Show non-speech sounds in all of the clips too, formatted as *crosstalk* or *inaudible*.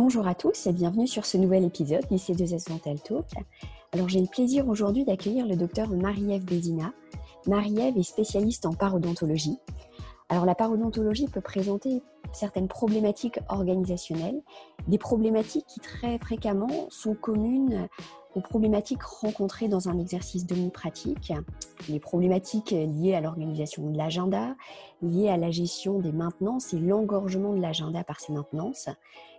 Bonjour à tous et bienvenue sur ce nouvel épisode du C2S Dental Talk. Alors j'ai le plaisir aujourd'hui d'accueillir le docteur Marie-Ève Bédina. Marie-Ève est spécialiste en parodontologie. Alors la parodontologie peut présenter certaines problématiques organisationnelles, des problématiques qui très fréquemment sont communes aux problématiques rencontrées dans un exercice demi-pratique, les problématiques liées à l'organisation de l'agenda, liées à la gestion des maintenances et l'engorgement de l'agenda par ces maintenances,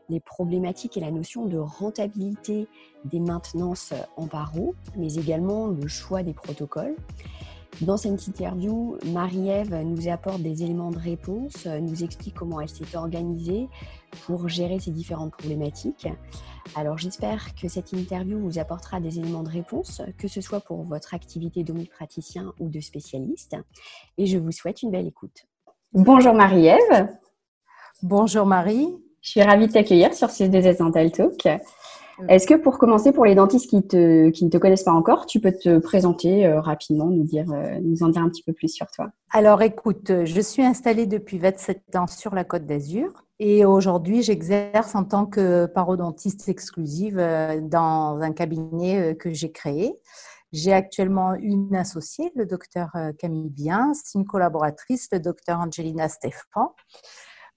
les problématiques et la notion de rentabilité des maintenances en paro, mais également le choix des protocoles. Dans cette interview, Marie-Ève nous apporte des éléments de réponse, nous explique comment elle s'est organisée pour gérer ces différentes problématiques. Alors j'espère que cette interview vous apportera des éléments de réponse, que ce soit pour votre activité praticien ou de spécialiste. Et je vous souhaite une belle écoute. Bonjour Marie-Ève. Bonjour Marie. Je suis ravie de t'accueillir sur ce 2 Dental Talk. Est-ce que pour commencer, pour les dentistes qui, te, qui ne te connaissent pas encore, tu peux te présenter euh, rapidement, nous, dire, euh, nous en dire un petit peu plus sur toi? Alors écoute, je suis installée depuis 27 ans sur la Côte d'Azur et aujourd'hui j'exerce en tant que parodontiste exclusive euh, dans un cabinet que j'ai créé. J'ai actuellement une associée, le docteur Camille Bien, une collaboratrice, le docteur Angelina Stefan.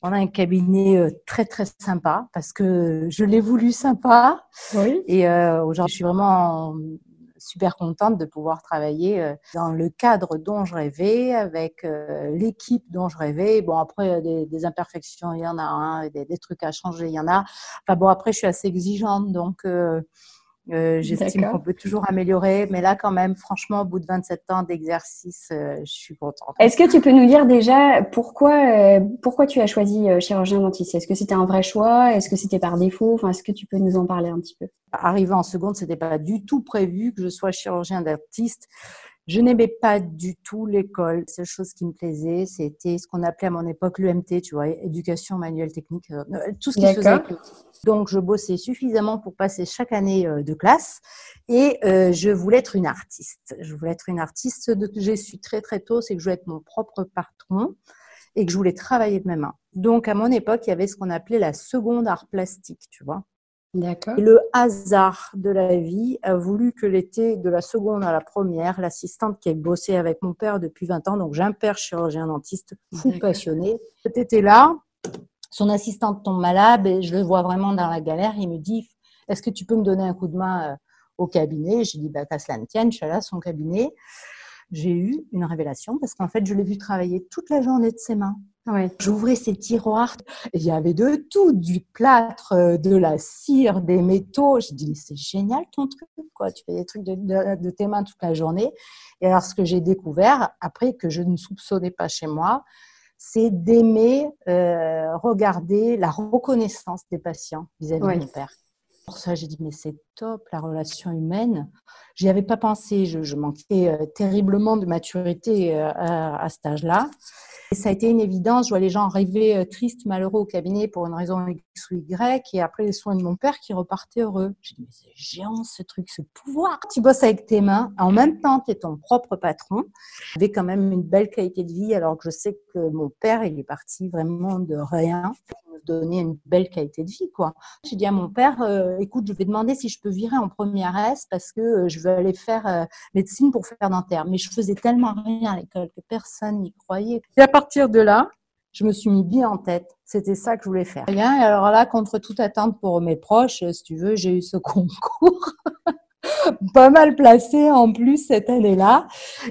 On a un cabinet euh, très très sympa parce que je l'ai voulu sympa. Oui. Et euh, aujourd'hui, je suis vraiment super contente de pouvoir travailler euh, dans le cadre dont je rêvais, avec l'équipe dont je rêvais. Bon, après, des, des imperfections, il y en a, hein, des, des, trucs à changer, il y en a. Enfin bon, après, je suis assez exigeante, donc euh, j'estime qu'on peut toujours améliorer, mais là, quand même, franchement, au bout de 27 ans d'exercice, euh, je suis contente. Est-ce que tu peux nous dire déjà pourquoi, euh, pourquoi tu as choisi chirurgien dentiste? Est-ce que c'était un vrai choix? Est-ce que c'était par défaut? Enfin, est-ce que tu peux nous en parler un petit peu? Arrivé en seconde, c'était pas du tout prévu que je sois chirurgien dentiste. Je n'aimais pas du tout l'école. La seule chose qui me plaisait, c'était ce qu'on appelait à mon époque l'EMT, tu vois, éducation manuelle technique, euh, tout ce qui se faisait avec Donc, je bossais suffisamment pour passer chaque année euh, de classe et euh, je voulais être une artiste. Je voulais être une artiste. Ce que j'ai su très, très tôt, c'est que je voulais être mon propre patron et que je voulais travailler de mes mains. Donc, à mon époque, il y avait ce qu'on appelait la seconde art plastique, tu vois. Et le hasard de la vie a voulu que l'été de la seconde à la première, l'assistante qui a bossé avec mon père depuis 20 ans, donc j'ai un père chirurgien dentiste fou passionné, cet été-là, son assistante tombe malade et je le vois vraiment dans la galère. Il me dit Est-ce que tu peux me donner un coup de main euh, au cabinet? J'ai dit bah, Qu'à cela ne tienne, je suis son cabinet. J'ai eu une révélation parce qu'en fait, je l'ai vu travailler toute la journée de ses mains. J'ouvrais ces tiroirs il y avait de tout, du plâtre, euh, de la cire, des métaux. J'ai dit, mais c'est génial ton truc, quoi. Tu fais des trucs de, tes mains toute la journée. Et alors, ce que j'ai découvert, après que je ne soupçonnais pas chez moi, c'est d'aimer euh, regarder la reconnaissance des patients vis-à-vis de mon père. Pour ça, j'ai dit, mais c'est top, la relation humaine. J'y avais pas pensé, je, manquais euh, terriblement de maturité à, à cet âge-là ça a été une évidence. Je vois les gens arriver euh, tristes, malheureux au cabinet pour une raison X ou Y, et après les soins de mon père qui repartaient heureux. J'ai dit, mais c'est géant ce truc, ce pouvoir. Tu bosses avec tes mains, en même temps, tu es ton propre patron. J'avais quand même une belle qualité de vie, alors que je sais que mon père, il est parti vraiment de rien donner une belle qualité de vie. quoi. J'ai dit à mon père, euh, écoute, je vais demander si je peux virer en première S parce que euh, je veux aller faire euh, médecine pour faire dentaire. Mais je faisais tellement rien à l'école que personne n'y croyait. Et à partir de là, je me suis mis bien en tête. C'était ça que je voulais faire. Et alors là, contre toute attente pour mes proches, si tu veux, j'ai eu ce *laughs* concours. pas mal placé en plus cette année-là.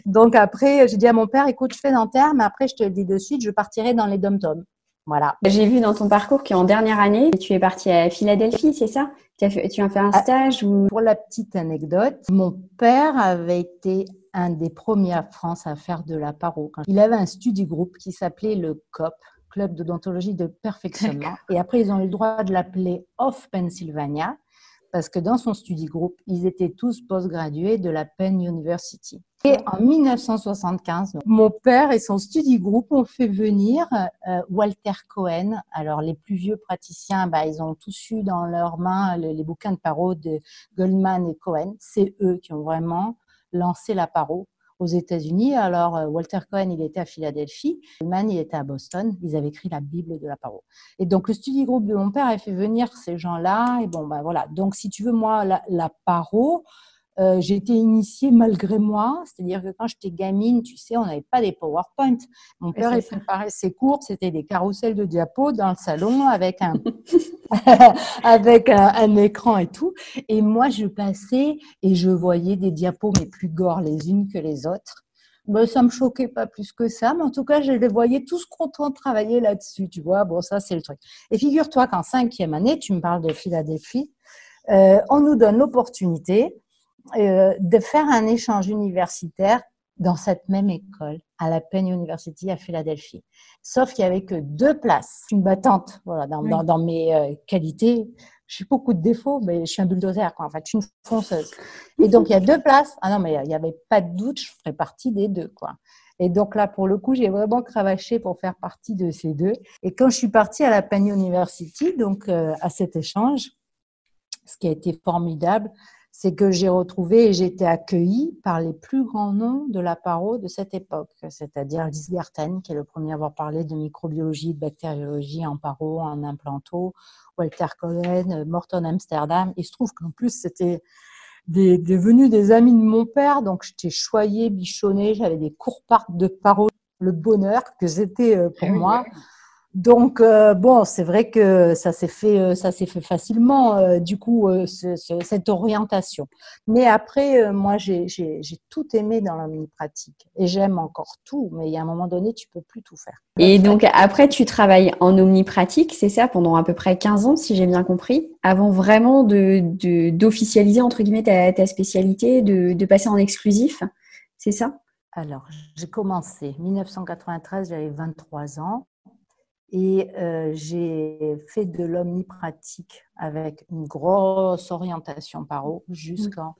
Donc après, j'ai dit à mon père, écoute, je fais dentaire, mais après, je te le dis de suite, je partirai dans les dom-toms. Voilà. J'ai vu dans ton parcours qu'en dernière année, tu es partie à Philadelphie, c'est ça? Tu as, fait, tu as fait un ah, stage ou... Pour la petite anecdote, mon père avait été un des premiers à France à faire de la paro. Il avait un study group qui s'appelait le COP, Club d'odontologie de perfectionnement. Et après, ils ont eu le droit de l'appeler Off Pennsylvania parce que dans son study group, ils étaient tous post-gradués de la Penn University. Et en 1975, mon père et son study group ont fait venir euh, Walter Cohen. Alors, les plus vieux praticiens, bah, ils ont tous eu dans leurs mains les, bouquins de paro de Goldman et Cohen. C'est eux qui ont vraiment lancé la paro aux États-Unis. Alors, euh, Walter Cohen, il était à Philadelphie. Mann, il était à Boston. Ils avaient écrit la Bible de la paro. Et donc, le study group de mon père a fait venir ces gens-là. Et bon, ben voilà. Donc, si tu veux, moi, la, la paro, euh, j'ai été initiée malgré moi, c'est-à-dire que quand j'étais gamine, tu sais, on n'avait pas des PowerPoint. Mon père, il préparait ses cours, c'était des carousels de diapos dans le salon avec un, *laughs* avec un, écran et tout. Et moi, je passais et je voyais des diapos, mais plus gore les unes que les autres. Ben, ça me choquait pas plus que ça, mais en tout cas, je les voyais tous contents de travailler là-dessus, tu vois. Bon, ça, c'est le truc. Et figure-toi qu'en cinquième année, tu me parles de Philadelphie, euh, on nous donne l'opportunité euh, de faire un échange universitaire dans cette même école, à la Penn University à Philadelphie. Sauf qu'il y avait que deux places. Une battante, voilà, dans, dans, mes euh, qualités. J'ai beaucoup de défauts, mais je suis un bulldozer, quoi. En fait, je suis une fonceuse. Et donc, il y a deux places. Ah non, mais il n'y avait pas de doute, je ferais partie des deux, quoi. Et donc là, pour le coup, j'ai vraiment cravaché pour faire partie de ces deux. Et quand je suis partie à la Penn University, donc euh, à cet échange, ce qui a été formidable, c'est que j'ai retrouvé et j'ai été accueillie par les plus grands noms de la paro de cette époque, c'est-à-dire Lise Garten, qui est le premier à avoir parlé de microbiologie, de bactériologie en paro, en implanto, Walter Cohen, Morton Amsterdam. Il se trouve qu'en plus, c'était devenu des amis de mon père, donc j'étais choyée, bichonnée, j'avais des cours de paro, le bonheur que c'était euh, pour ah moi. Donc euh, bon, c'est vrai que ça s'est fait, euh, ça s'est fait facilement euh, du coup cette orientation. Mais après, moi j'ai tout aimé dans l'omnipratique et j'aime encore tout. Mais il y a un moment donné, tu peux plus tout faire. Et donc après, tu travailles en omnipratique, c'est ça, pendant à peu près 15 ans, si j'ai bien compris, avant vraiment de d'officialiser entre guillemets ta, ta spécialité, de, de passer en exclusif, c'est ça? Alors, j'ai commencé 1993, j'avais 23 ans. Et euh, j'ai fait de l'omnipratique avec une grosse orientation paro jusqu'en,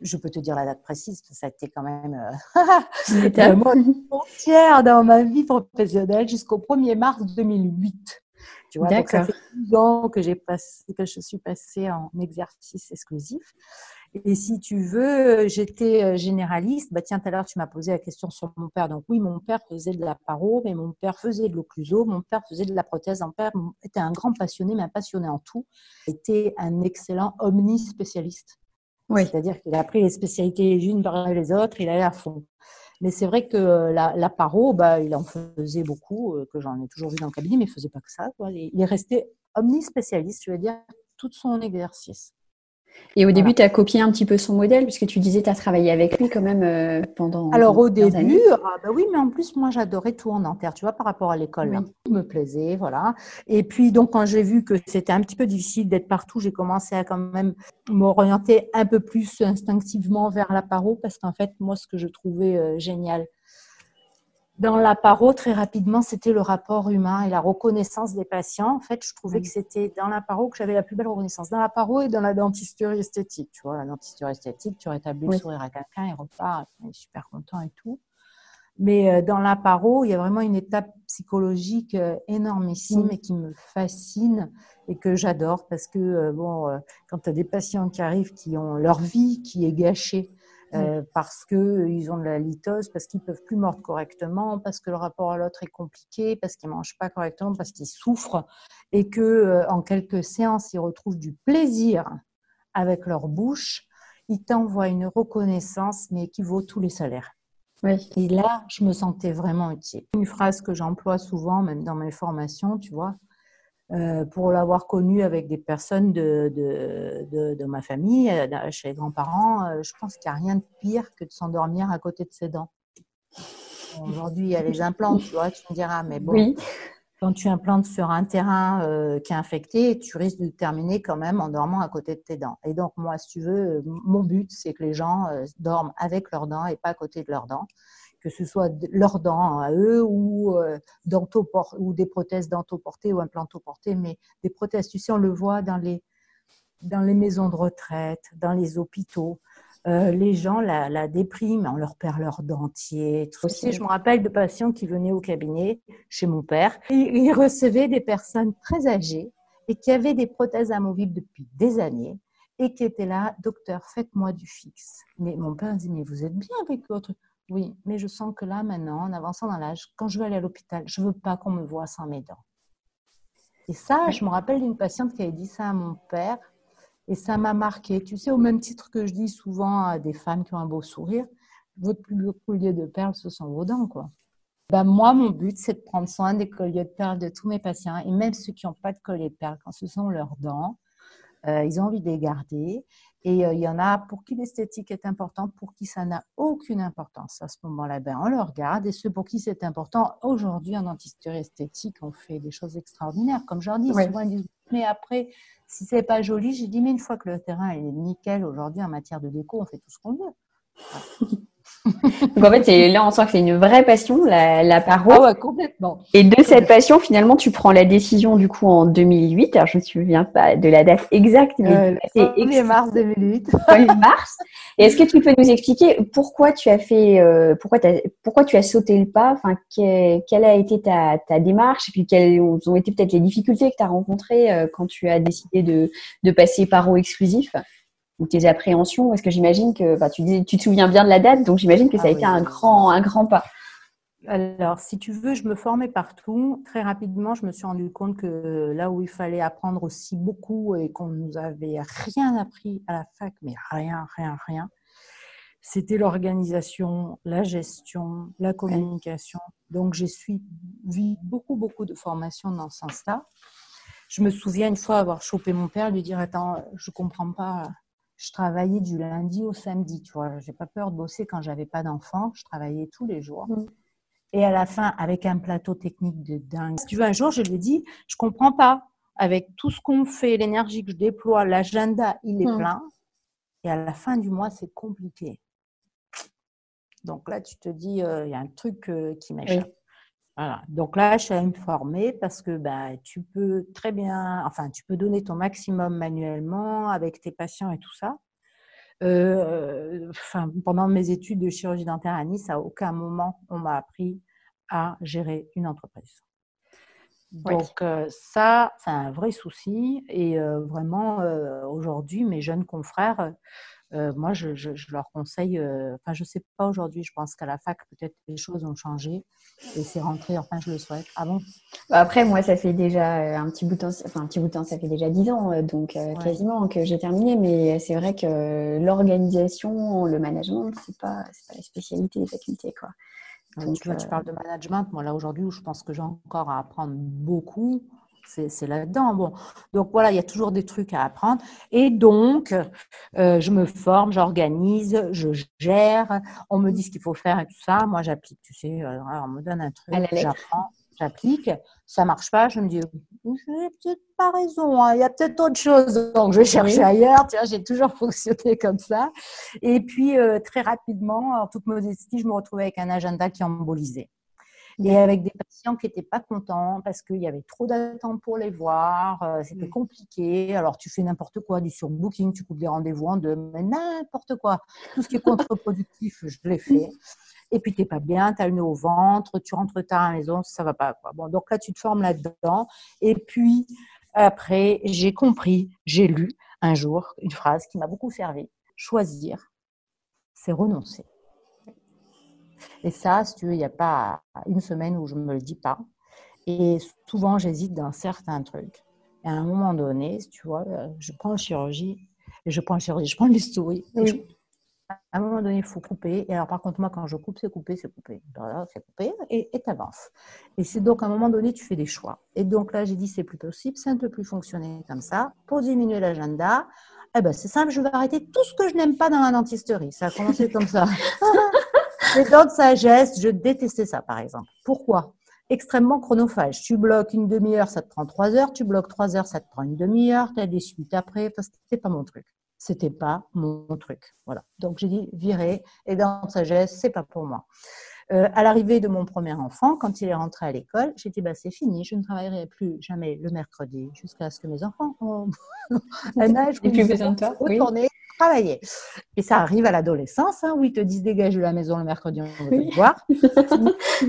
je peux te dire la date précise, ça a été quand même euh, *laughs* entière dans ma vie professionnelle jusqu'au 1er mars 2008. Tu vois, donc ça fait 12 ans que, passé, que je suis passée en exercice exclusif. Et si tu veux, j'étais euh, généraliste. Bah, tiens, tout à l'heure, tu m'as posé la question sur mon père. Donc oui, mon père faisait de la paro, mais mon père faisait de l'occluso, mon père faisait de la prothèse. Mon père était un grand passionné, mais un passionné en tout. Il était un excellent omnispécialiste. Oui. C'est-à-dire qu'il a pris les spécialités les unes par les autres, il allait à fond. Mais c'est vrai que la, la paro, bah, il en faisait beaucoup, euh, que j'en ai toujours vu dans le cabinet, mais il faisait pas que ça. Quoi. Il est resté omnispécialiste, je veux dire, tout son exercice. Et au début, tu as copié un petit peu son modèle, puisque tu disais tu as travaillé avec lui quand même euh, pendant. Alors au début, ah bah oui, mais en plus, moi, j'adorais tout en dentaire, tu vois, par rapport à l'école. Oui. Tout me plaisait, voilà. Et puis, donc, quand j'ai vu que c'était un petit peu difficile d'être partout, j'ai commencé à quand même m'orienter un peu plus instinctivement vers la paro, parce qu'en fait, moi, ce que je trouvais euh, génial, dans la paro, très rapidement, c'était le rapport humain et la reconnaissance des patients. En fait, je trouvais que c'était dans la paro que j'avais la plus belle reconnaissance. Dans la paro et dans la dentisterie esthétique. Tu vois, la dentisterie esthétique, tu rétablis le sourire à quelqu'un, il repart, il est super content et tout. Mais euh, dans la paro, il y a vraiment une étape psychologique euh, énormissime et qui me fascine et que j'adore parce que, euh, bon, quand tu as des patients qui arrivent qui ont leur vie qui est gâchée, euh, parce qu'ils ont de la litose, parce qu'ils peuvent plus mordre correctement, parce que le rapport à l'autre est compliqué, parce qu'ils mangent pas correctement, parce qu'ils souffrent, et que euh, en quelques séances ils retrouvent du plaisir avec leur bouche, ils t'envoient une reconnaissance mais qui vaut tous les salaires. Oui. Et là, je me sentais vraiment utile. Une phrase que j'emploie souvent, même dans mes formations, tu vois, euh, pour l'avoir connu avec des personnes de, de, de, ma famille, euh, chez les grands-parents, euh, je pense qu'il n'y a rien de pire que de s'endormir à côté de ses dents. Aujourd'hui, il y a les implants, tu vois, tu me diras, mais bon, quand tu implantes sur un terrain qui est infecté, tu risques de terminer quand même en dormant à côté de tes dents. Et donc, moi, si tu veux, mon but, c'est que les gens dorment avec leurs dents et pas à côté de leurs dents que ce soit leurs dents à eux ou, euh, ou des prothèses dentoportées ou implantoportées, mais des prothèses, tu sais, on le voit dans les, dans les maisons de retraite, dans les hôpitaux. Euh, les gens la, la, dépriment, on leur perd leurs dentiers. Tout aussi, je me rappelle de patients qui venaient au cabinet chez mon père. Ils recevaient des personnes très âgées et qui avaient des prothèses amovibles depuis des années et qui étaient là, docteur, faites-moi du fixe. Mais mon père dit, mais vous êtes bien avec votre oui, mais je sens que là, maintenant, en avançant dans l'âge, quand je veux aller à l'hôpital, je ne veux pas qu'on me voit sans mes dents. Et ça, je me rappelle d'une patiente qui avait dit ça à mon père, et ça m'a marqué. Tu sais, au même titre que je dis souvent à des femmes qui ont un beau sourire, votre plus beau collier de perles, ce sont vos dents, quoi. Ben, moi, mon but, c'est de prendre soin des colliers de perles de tous mes patients, et même ceux qui n'ont pas de collier de perles, quand ce sont leurs dents, euh, ils ont envie de les garder. Et euh, il y en a pour qui l'esthétique est importante, pour qui ça n'a aucune importance. À ce moment-là, ben, on le regarde. Et ceux pour qui c'est important, aujourd'hui, en dentisterie esthétique, on fait des choses extraordinaires. Comme j'en dis, souvent ils disent, mais après, si c'est pas joli, j'ai dit, mais une fois que le terrain est nickel, aujourd'hui, en matière de déco, on fait tout ce qu'on veut. *laughs* *laughs* Donc en fait, là, on sent que c'est une vraie passion, la, la paro. Ah ouais, complètement. Et de cette passion, finalement, tu prends la décision du coup en 2008. Alors, je ne me souviens pas de la date exacte, mais c'est euh, mars 2008. *laughs* mars. Et est-ce que tu peux nous expliquer pourquoi tu as fait, euh, pourquoi, as, pourquoi tu as sauté le pas? Enfin, quelle a été ta, ta démarche? Et puis, quelles ont été peut-être les difficultés que tu as rencontrées euh, quand tu as décidé de, de passer paro exclusif? Ou tes appréhensions Parce que j'imagine que bah, tu, tu te souviens bien de la date, donc j'imagine que ça a ah été un grand, un grand pas. Alors, si tu veux, je me formais partout. Très rapidement, je me suis rendu compte que là où il fallait apprendre aussi beaucoup et qu'on nous avait rien appris à la fac, mais rien, rien, rien, c'était l'organisation, la gestion, la communication. Donc, j'ai suivi beaucoup, beaucoup de formations dans ce sens-là. Je me souviens une fois avoir chopé mon père, lui dire Attends, je comprends pas je travaillais du lundi au samedi, tu vois. J'ai pas peur de bosser quand j'avais pas d'enfants. Je travaillais tous les jours. Mm. Et à la fin, avec un plateau technique de dingue. Si tu veux, un jour, je lui ai dit, je comprends pas. Avec tout ce qu'on fait, l'énergie que je déploie, l'agenda, il est mm. plein. Et à la fin du mois, c'est compliqué. Donc là, tu te dis, euh, il y a un truc euh, qui m'échappe. Donc là, je suis allée me former parce que bah, tu peux très bien, enfin, tu peux donner ton maximum manuellement avec tes patients et tout ça. Euh, enfin, pendant mes études de chirurgie dentaire à Nice, à aucun moment on m'a appris à gérer une entreprise. Donc euh, ça, c'est un vrai souci. Et euh, vraiment, aujourd'hui, mes jeunes confrères, euh, moi, je, leur conseille, euh, enfin, je ne sais pas aujourd'hui, je pense qu'à la fac, peut-être les choses ont changé et c'est rentré, enfin, je le souhaite. Ah bon? Bah, Après, moi, ça fait déjà euh, un petit bout de temps, enfin, un petit bout de temps, ça fait déjà dix ans, donc quasiment que j'ai terminé, mais c'est vrai que l'organisation, le management, ce n'est pas, pas la spécialité des facultés, quoi. tu, vois, tu parles de management, moi, là, aujourd'hui, où je pense que j'ai encore à apprendre beaucoup, c'est là-dedans. Bon, donc voilà, il y a toujours des trucs à apprendre. Et donc, euh, je me forme, j'organise, je gère, on me dit ce qu'il faut faire et tout ça. Moi, j'applique, tu sais, euh, on me donne un truc, j'apprends, j'applique. Ça marche pas, je me dis, je n'ai peut-être pas raison, hein, il y a peut-être autre chose. Donc, je vais chercher ailleurs. Tiens, j'ai toujours *laughs* fonctionné comme ça. Et puis, euh, très rapidement, en toute modestie, je me retrouvais avec un agenda qui embolisait et avec des patients qui n'étaient pas contents parce qu'il y avait trop d'attentes pour les voir, euh, c'était mm. compliqué. Alors tu fais n'importe quoi, du surbooking, tu coupes des rendez-vous en deux, mais n'importe quoi. Tout ce qui est contre-productif, je l'ai *laughs* fait. Et puis tu n'es pas bien, tu as le nez au ventre, tu rentres tard à la maison, ça va pas. Bon, donc là, tu te formes là-dedans. Et puis après, j'ai compris, j'ai lu un jour une phrase qui m'a beaucoup servi. Choisir, c'est renoncer. Et ça, si tu veux, il n'y a pas une semaine où je ne me le dis pas. Et souvent, j'hésite dans certains trucs. Et à un moment donné, tu vois, euh, je prends la chirurgie, et je prends la chirurgie, je prends souris. À un moment donné, il faut couper. Et alors, par contre, moi, quand je coupe, c'est coupé, c'est coupé. C'est coupé et tu avances. Et c'est donc, à un moment donné, tu fais des choix. Et donc là, j'ai dit, c'est plus possible, ça ne peut plus fonctionner comme ça. Pour diminuer l'agenda, eh ben, c'est simple, je vais arrêter tout ce que je n'aime pas dans la dentisterie. Ça a commencé comme ça. *laughs* Les dents de sagesse, je détestais ça, par exemple. Pourquoi? Extrêmement chronophage. Tu bloques une demi-heure, ça te prend trois heures. Tu bloques trois heures, ça te prend une demi-heure. Tu as des suites après. Enfin, c'était pas mon truc. C'était pas mon truc. Voilà. Donc, j'ai dit, virer. Et dents de sagesse, c'est pas pour moi. Euh, à l'arrivée de mon premier enfant, quand il est rentré à l'école, j'ai dit bah, c'est fini, je ne travaillerai plus jamais le mercredi jusqu'à ce que mes enfants aient *laughs* un âge où ils retourner travailler. Et ça arrive à l'adolescence, hein, où ils te disent dégage de la maison le mercredi, on veut te voir.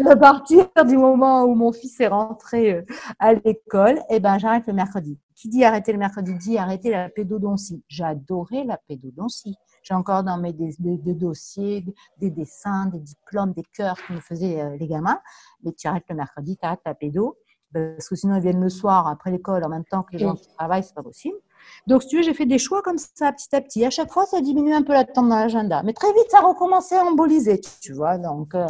à partir du moment où mon fils est rentré euh, à l'école, eh ben, j'arrête le mercredi. Qui dit arrêter le mercredi dit arrêter la pédodontie. J'adorais la pédodontie. J'ai encore dans mes dossiers des dessins, des diplômes, des cœurs que me faisaient euh, les gamins. Mais tu arrêtes le mercredi, tu arrêtes ta pédo. Parce que sinon, ils viennent le soir après l'école en même temps que les gens qui travaillent, c'est pas possible. Donc, si tu veux, j'ai fait des choix comme ça, petit à petit. À chaque fois, ça diminue un peu la temps dans l'agenda. Mais très vite, ça a recommencé à emboliser, tu vois. Donc, euh,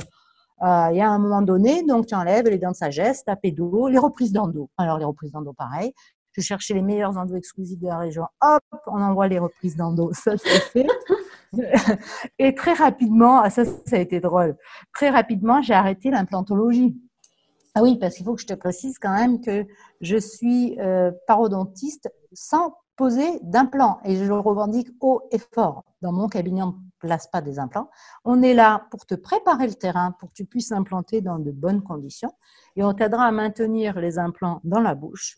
euh, il y a un moment donné, donc tu enlèves les dents de sagesse, ta pédo, les reprises d'endo. Alors, les reprises d'endo, pareil je cherchais les meilleurs endos exclusifs de la région. Hop, on envoie les reprises d'endo. Ça, c'est fait. *laughs* Et très rapidement, ah, ça, ça a été drôle. Très rapidement, j'ai arrêté l'implantologie. Ah oui, parce qu'il faut que je te précise quand même que je suis euh, parodontiste sans poser d'implants et je le revendique haut et fort. Dans mon cabinet, on ne place pas des implants. On est là pour te préparer le terrain, pour que tu puisses implanter dans de bonnes conditions et on t'aidera à maintenir les implants dans la bouche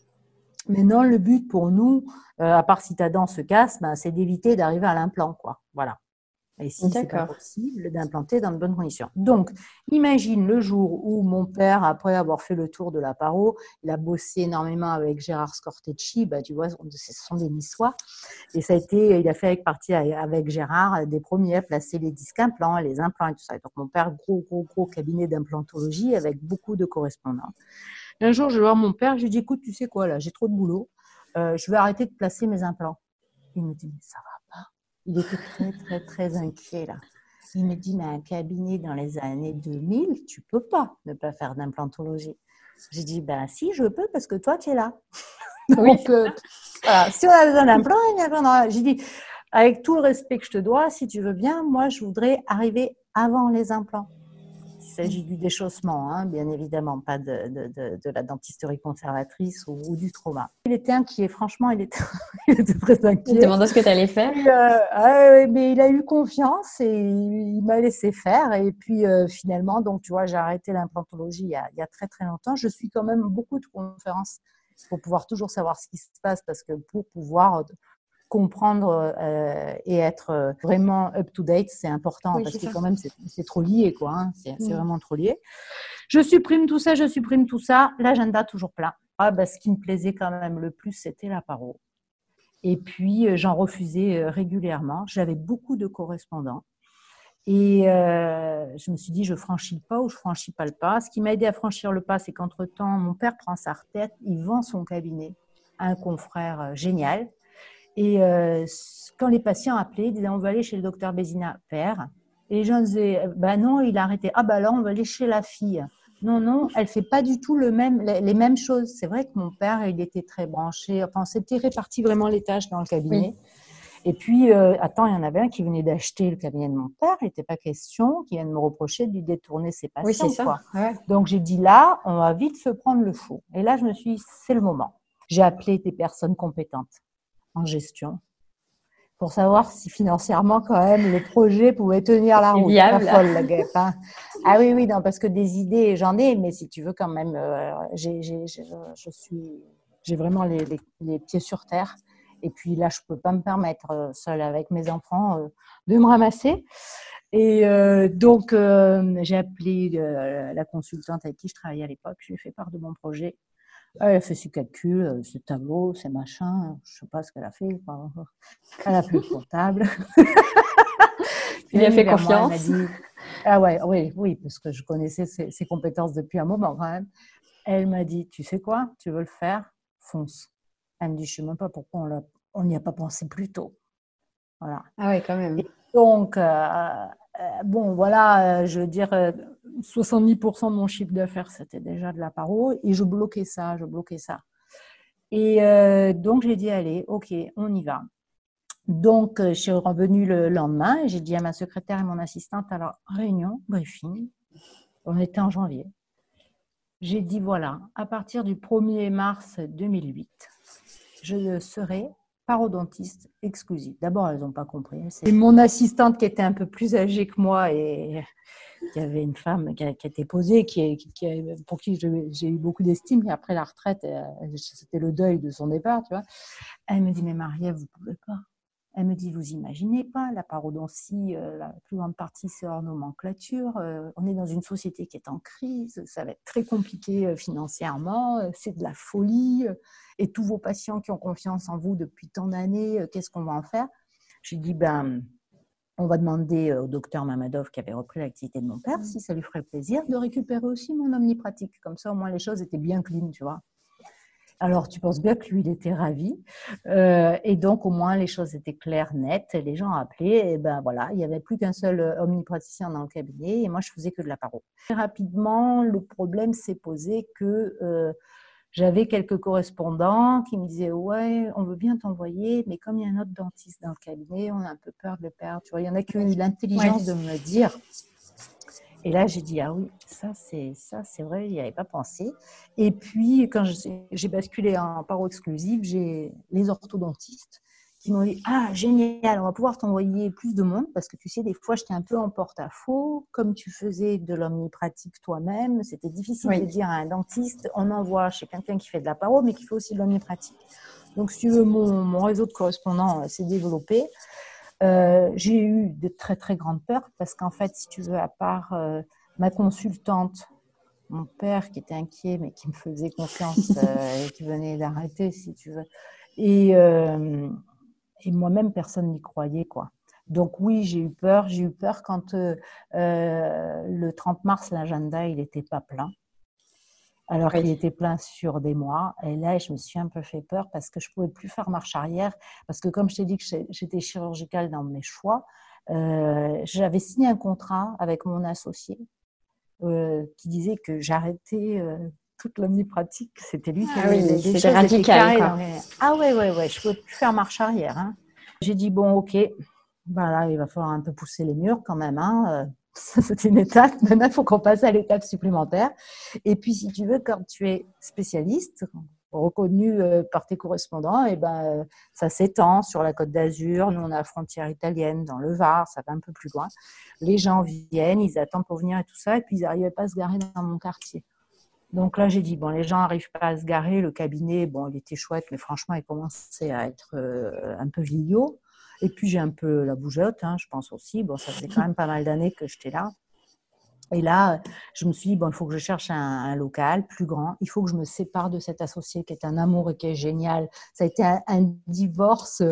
mais non, le but pour nous, euh, à part si ta dent se casse, ben, c'est d'éviter d'arriver à l'implant, quoi. Voilà. Et si c'est pas possible, d'implanter dans de bonnes conditions. Donc, imagine le jour où mon père, après avoir fait le tour de la paro, il a bossé énormément avec Gérard Scortecci, bah, tu vois, ce sont des Niçois. Et ça a été, il a fait partie avec Gérard des premiers à placer les disques implants, les implants et tout ça. Donc, mon père, gros, gros, gros cabinet d'implantologie avec beaucoup de correspondants un jour, je vais voir mon père, je lui dis écoute, tu sais quoi, là, j'ai trop de boulot, euh, je vais arrêter de placer mes implants. Il me dit mais ça va pas. Il était très, très, très inquiet là. Il me dit mais un cabinet dans les années 2000, tu peux pas ne pas faire d'implantologie. J'ai dit ben si, je peux parce que toi, tu es là. *laughs* Donc, euh, voilà, si on a besoin d'implant, il y a J'ai dit avec tout le respect que je te dois, si tu veux bien, moi, je voudrais arriver avant les implants. Il s'agit du déchaussement, hein, bien évidemment, pas de, de, de, la dentisterie conservatrice ou, du trauma. Il était inquiet, franchement, il était, *laughs* il était très inquiet. Il demandait ce que tu allais faire. Euh, mais il a eu confiance et il, m'a laissé faire. Et puis euh, finalement, donc tu vois, j'ai arrêté l'implantologie il, il, y a très très longtemps. Je suis quand même beaucoup de conférences pour pouvoir toujours savoir ce qui se passe parce que pour pouvoir comprendre euh, et être euh, vraiment up-to-date, c'est important parce que quand même, c'est trop lié, quoi. Hein. C'est mm. vraiment trop lié. Je supprime tout ça, je supprime tout ça. L'agenda toujours plein. Ah, bah, ce qui me plaisait quand même le plus, c'était la paro. Et puis, euh, j'en refusais régulièrement. J'avais beaucoup de correspondants. Et je me suis dit, je franchis le pas ou je franchis pas le pas. Ce qui m'a aidé à franchir le pas, c'est qu'entre-temps, mon père prend sa retraite, il vend son cabinet à un confrère génial et euh, quand les patients appelaient, ils disaient on va aller chez le docteur Bézina père. Et les gens disaient ben non, il a arrêté. Ah ben là, on va aller chez la fille. Non, non, elle fait pas du tout le même, les mêmes choses. C'est vrai que mon père, il était très branché. Enfin, c'était réparti vraiment les tâches dans le cabinet. Et puis, euh, attends, il y en avait un qui venait d'acheter le cabinet de mon père. Il n'était pas question qu'il vienne me reprocher de lui détourner ses patients. Oui, c'est ça. Donc, j'ai dit là, on va vite se prendre le fou. Et là, je me suis dit, c'est le moment. J'ai appelé des personnes compétentes en gestion pour savoir si financièrement quand même le projet pouvait tenir la route. Viable. Pas folle la guêpe. Hein. Ah oui oui non parce que des idées j'en ai mais si tu veux quand même euh, j'ai, je suis j'ai vraiment les, les, pieds sur terre et puis là je peux pas me permettre euh, seule avec mes enfants euh, de me ramasser et donc j'ai appelé la consultante avec qui je travaillais à l'époque je lui ai fait part de mon projet elle a fait ses calculs, ses tableaux, ses machins. Je ne sais pas ce qu'elle a fait. *laughs* Elle a plus le comptable. *laughs* Il lui a fait confiance. ah ouais, oui, oui, parce que je connaissais ses, compétences depuis un moment quand même. Elle m'a dit, tu sais quoi, tu veux le faire, fonce. Elle me dit, je ne sais même pas pourquoi on n'y a pas pensé plus tôt. Voilà. Ah ouais, quand même. donc, euh, euh, bon, voilà, euh, je veux dire, 70% de mon chiffre d'affaires, c'était déjà de la paro, et je bloquais ça, je bloquais ça. Et donc, j'ai dit, allez, ok, on y va. Donc, je suis revenue le lendemain j'ai dit à ma secrétaire et mon assistante, alors, réunion, briefing, on était en janvier. J'ai dit, voilà, à partir du 1er mars 2008, je serai parodontiste exclusive. D'abord, elles n'ont pas compris. C'est mon assistante qui était un peu plus âgée que moi et qui avait une femme qui, a, était posée, qui, pour qui j'ai eu beaucoup d'estime. Et après la retraite, euh, c'était le deuil de son départ, tu vois. Elle me dit, mais Maria, vous ne pouvez pas. Elle me dit, vous imaginez pas, la parodontie, euh, la plus grande partie, c'est hors nomenclature. Euh, on est dans une société qui est en crise, ça va être très compliqué euh, financièrement, c'est de la folie. et tous vos patients qui ont confiance en vous depuis tant d'années, qu'est-ce qu'on va en faire? Je lui dis, ben, on va demander au docteur Mamadov, qui avait repris l'activité de mon père, si ça lui ferait plaisir de récupérer aussi mon omnipratique. Comme ça, au moins, les choses étaient bien clean, tu vois. Alors, tu penses bien que lui, il était ravi. Euh, et donc, au moins, les choses étaient claires, nettes. Les gens appelaient. Et ben voilà, il n'y avait plus qu'un seul euh, omnipraticien dans le cabinet. Et moi, je faisais que de la paro. Très rapidement, le problème s'est posé que euh, j'avais quelques correspondants qui me disaient Ouais, on veut bien t'envoyer, mais comme il y a un autre dentiste dans le cabinet, on a un peu peur de le perdre. Tu vois, il y en a qui ont eu l'intelligence de me dire et là, j'ai dit, ah oui, ça, c'est ça, c'est vrai, il n'y avait pas pensé. Et puis, quand j'ai basculé en paro exclusive, j'ai les orthodontistes qui m'ont dit, ah, génial, on va pouvoir t'envoyer plus de monde parce que tu sais, des fois, j'étais un peu en porte-à-faux. Comme tu faisais de l'omnipratique toi-même, c'était difficile de dire à un dentiste, on envoie chez quelqu'un qui fait de la paro, mais qui fait aussi de l'omnipratique. Donc, si tu veux, mon, mon réseau de correspondants euh, s'est développé. Euh, j'ai eu de très très grandes peurs parce qu'en fait, si tu veux, à part euh, ma consultante, mon père qui était inquiet mais qui me faisait confiance *laughs* euh, et qui venait d'arrêter, si tu veux, et, et moi-même, personne n'y croyait, quoi. Donc oui, j'ai eu peur. J'ai eu peur quand le 30 mars, l'agenda, il n'était pas plein alors qu'il était plein sur des mois. Et là, je me suis un peu fait peur parce que je ne pouvais plus faire marche arrière. Parce que comme je t'ai dit que j'étais chirurgicale dans mes choix, euh, j'avais signé un contrat avec mon associé euh, qui disait que j'arrêtais euh, toute l'omnipratique. C'était lui qui ah avait oui, C'était radical. Ah ouais, ouais, ouais, je ne pouvais plus faire marche arrière. Hein. J'ai dit, bon, ok, voilà, il va falloir un peu pousser les murs quand même. Hein *laughs* c'est une étape. Maintenant, il faut qu'on passe à l'étape supplémentaire. Et puis, si tu veux, quand tu es spécialiste, reconnu euh, par tes correspondants, et eh ben, euh, ça s'étend sur la côte d'Azur. Nous, on a la frontière italienne, dans le Var, ça va un peu plus loin. Les gens viennent, ils attendent pour venir et tout ça, et puis ils n'arrivaient pas à se garer dans mon quartier. Donc là, j'ai dit, bon, les gens n'arrivent pas à se garer. Le cabinet, bon, il était chouette, mais franchement, il commençait à être euh, un peu vieillot. Et puis j'ai un peu la bougeotte, hein, je pense aussi. Bon, ça fait quand même pas mal d'années que j'étais là. Et là, je me suis dit, bon, il faut que je cherche un, local plus grand. Il faut que je me sépare de cet associé qui est un amour et qui est génial. Ça a été un, divorce